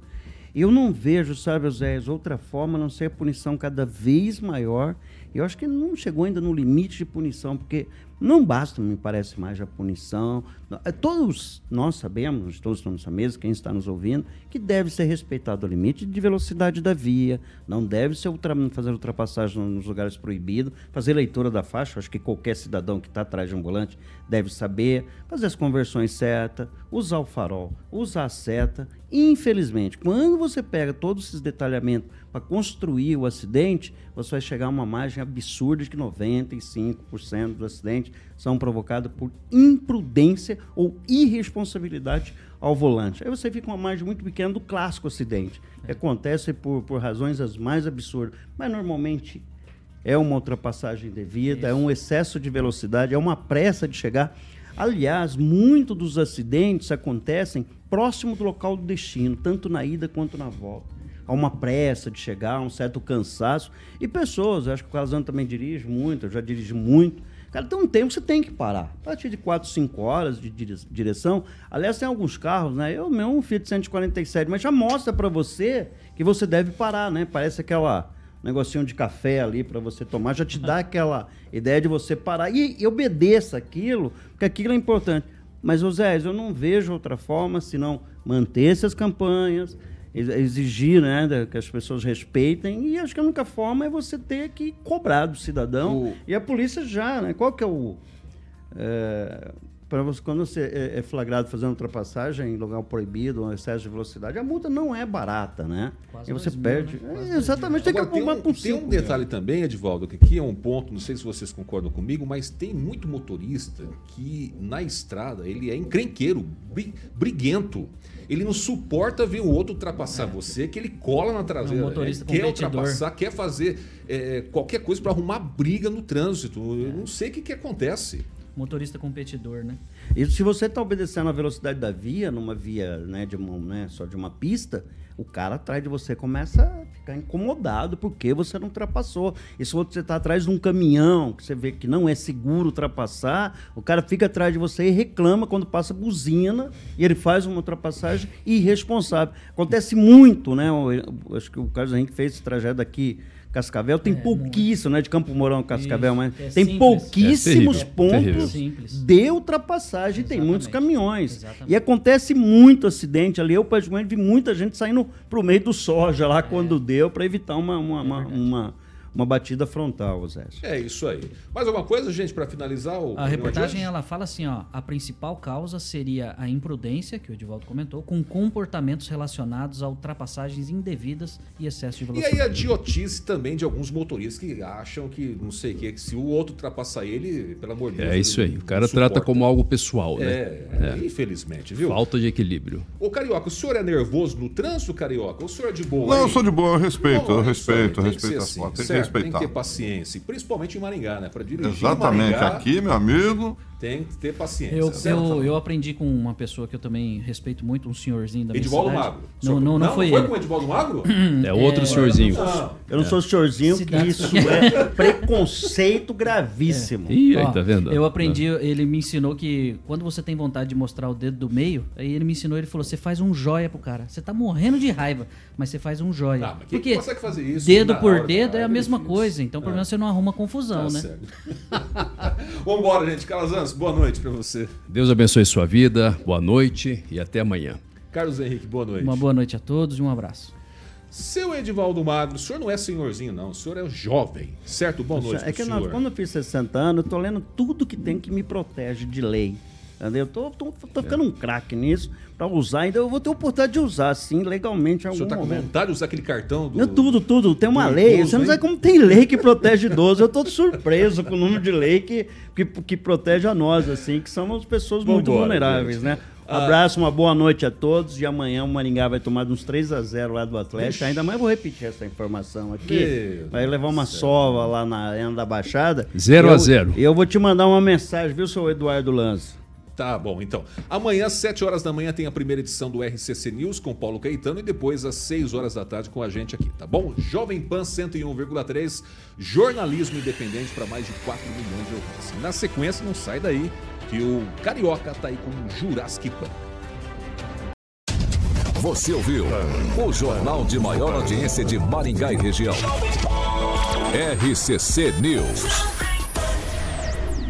Eu não vejo, sabe, Oséias, outra forma a não ser a punição cada vez maior. Eu acho que não chegou ainda no limite de punição, porque Não basta, me parece, mais a punição. É, Todos nós sabemos, todos estamos nessa mesa, quem está nos ouvindo, que deve ser respeitado o limite de velocidade da via, não deve ser ultra, fazer ultrapassagem nos lugares proibidos, fazer leitura da faixa, acho que qualquer cidadão que está atrás de um volante deve saber, fazer as conversões certas, usar o farol, usar a seta. Infelizmente, quando você pega todos esses detalhamentos para construir o acidente, você vai chegar a uma margem absurda de que 95% dos acidentes são provocados por imprudência ou irresponsabilidade ao volante. Aí você fica com uma margem muito pequena do clássico acidente, que acontece por, por razões as mais absurdas, mas normalmente é uma ultrapassagem devida, é um excesso de velocidade, é uma pressa de chegar. Aliás, muitos dos acidentes acontecem próximo do local do destino, tanto na ida quanto na volta. Há uma pressa de chegar, um certo cansaço. E pessoas, acho que o Casano também dirige muito, eu já dirigi muito. Cara, tem um tempo que você tem que parar. A partir de 4, 5 horas de dire- direção. Aliás, tem alguns carros, né? Eu mesmo, um Fiat 147, mas já mostra para você que você deve parar, né? Parece aquela negocinho de café ali para você tomar, já te dá aquela ideia de você parar. E, e obedeça aquilo, porque aquilo é importante. Mas, José, eu não vejo outra forma senão manter essas campanhas, exigir né, que as pessoas respeitem. E acho que a única forma é você ter que cobrar do cidadão. O- E a polícia já, né? Qual que é o. para você, quando você é, é flagrado fazendo ultrapassagem em lugar proibido, um excesso de velocidade, a multa não é barata, né? Quase e você mil, perde. né? É, exatamente, tem que Agora, tem acumular um, com tem um detalhe também, Edvaldo, que aqui é um ponto, não sei se vocês concordam comigo, mas tem muito motorista que na estrada ele é encrenqueiro, bri- briguento. Ele não suporta ver o outro ultrapassar você, que ele cola na traseira. É um motorista Ele quer ultrapassar, quer fazer é, qualquer coisa para arrumar briga no trânsito. Eu não sei o que, que acontece. Motorista competidor, né? E se você está obedecendo a velocidade da via, numa via né, de uma, né, só de uma pista, o cara atrás de você começa a ficar incomodado porque você não ultrapassou. E se você está atrás de um caminhão, que você vê que não é seguro ultrapassar, o cara fica atrás de você e reclama quando passa buzina e ele faz uma ultrapassagem irresponsável. Acontece muito, né? Eu- eu acho que o Carlos Henrique fez esse trajeto aqui. Cascavel tem É, pouquíssimo, né? De Campo Mourão a Cascavel, Isso, mas é tem simples. pouquíssimos É terrível, pontos de ultrapassagem. Tem muitos Exatamente. caminhões. Exatamente. E acontece muito acidente ali. Eu, particularmente, vi muita gente saindo pro meio do soja lá quando deu para evitar uma, uma, uma, uma, batida frontal, Zé. É isso aí. Mais alguma coisa, gente, para finalizar o A reportagem ela fala assim, ó, a principal causa seria a imprudência, que o Edivaldo comentou, com comportamentos relacionados a ultrapassagens indevidas e excesso de E velocidade. aí a idiotice também de alguns motoristas que acham que, não sei o que, que se o outro ultrapassar ele, pelo amor de Deus. É isso aí. O não cara trata como algo pessoal, né? É, infelizmente, viu? Falta de equilíbrio. Ô, Carioca, o senhor é nervoso no trânsito, Carioca? O senhor é de boa? Não, aí? eu sou de boa, eu respeito, eu Bom, é respeito, eu respeito as assim, fotos, tem Tem que ter paciência, principalmente em Maringá, né? Para dirigir Exatamente, Maringá, aqui, meu amigo, tem que ter paciência. Eu, eu, eu aprendi com uma pessoa que eu também respeito muito, um senhorzinho da minha Edivaldo cidade. Magro. Não, Senhor- não, não, foi foi ele. com o Edivaldo Magro? <clears throat> É outro senhorzinho. Não. Eu não sou senhorzinho, que isso é <laughs> preconceito gravíssimo. Ih, aí, tá vendo? Eu aprendi, ele me ensinou que quando você tem vontade de mostrar o dedo do meio, aí ele me ensinou, ele falou: você faz um joia pro cara. Você tá morrendo de raiva, mas você faz um joia. Ah, mas Porque consegue fazer isso dedo por hora dedo é a raiva? mesma difícil. coisa. Então, pelo menos você não arruma confusão, Tá né? <laughs> Vambora, gente. Calazans, boa noite pra você. Deus abençoe sua vida, boa noite e até amanhã. Carlos Henrique, boa noite. Uma boa noite a todos e um abraço. Seu Edivaldo Magro, o senhor não é senhorzinho, não. O senhor é jovem, certo? Boa noite É que quando eu fiz 60 anos, eu tô lendo tudo que tem que me protege de lei. Eu tô, tô, tô ficando um craque nisso para usar. Ainda eu vou ter oportunidade de usar, sim, legalmente em O algum senhor tá com momento. vontade de usar aquele cartão do... Não, tudo, tudo. Tem uma do lei. idoso, Você não hein? sabe como tem lei que protege idoso. Eu tô surpreso com o número de lei que, que, que protege a nós, assim, que somos pessoas muito Vambora, vulneráveis, gente. né? Um Ah. abraço, uma boa noite a todos. E amanhã o Maringá vai tomar uns 3 a 0 lá do Atlético. Vixe. Ainda mais vou repetir essa informação aqui. Meu vai levar uma sova lá na Arena da Baixada. Zero a Eu- zero. E eu vou te mandar uma mensagem, viu, seu Eduardo Lanza? Tá bom, então. Amanhã, às 7 horas da manhã, tem a primeira edição do RCC News com Paulo Caetano e depois às 6 horas da tarde com a gente aqui, tá bom? Jovem Pan 101,3, jornalismo independente para mais de 4 milhões de ouvintes. Na sequência, não sai daí, que o Carioca tá aí com Jurassic Pan. Você ouviu o jornal de maior audiência de Maringá e região. RCC News.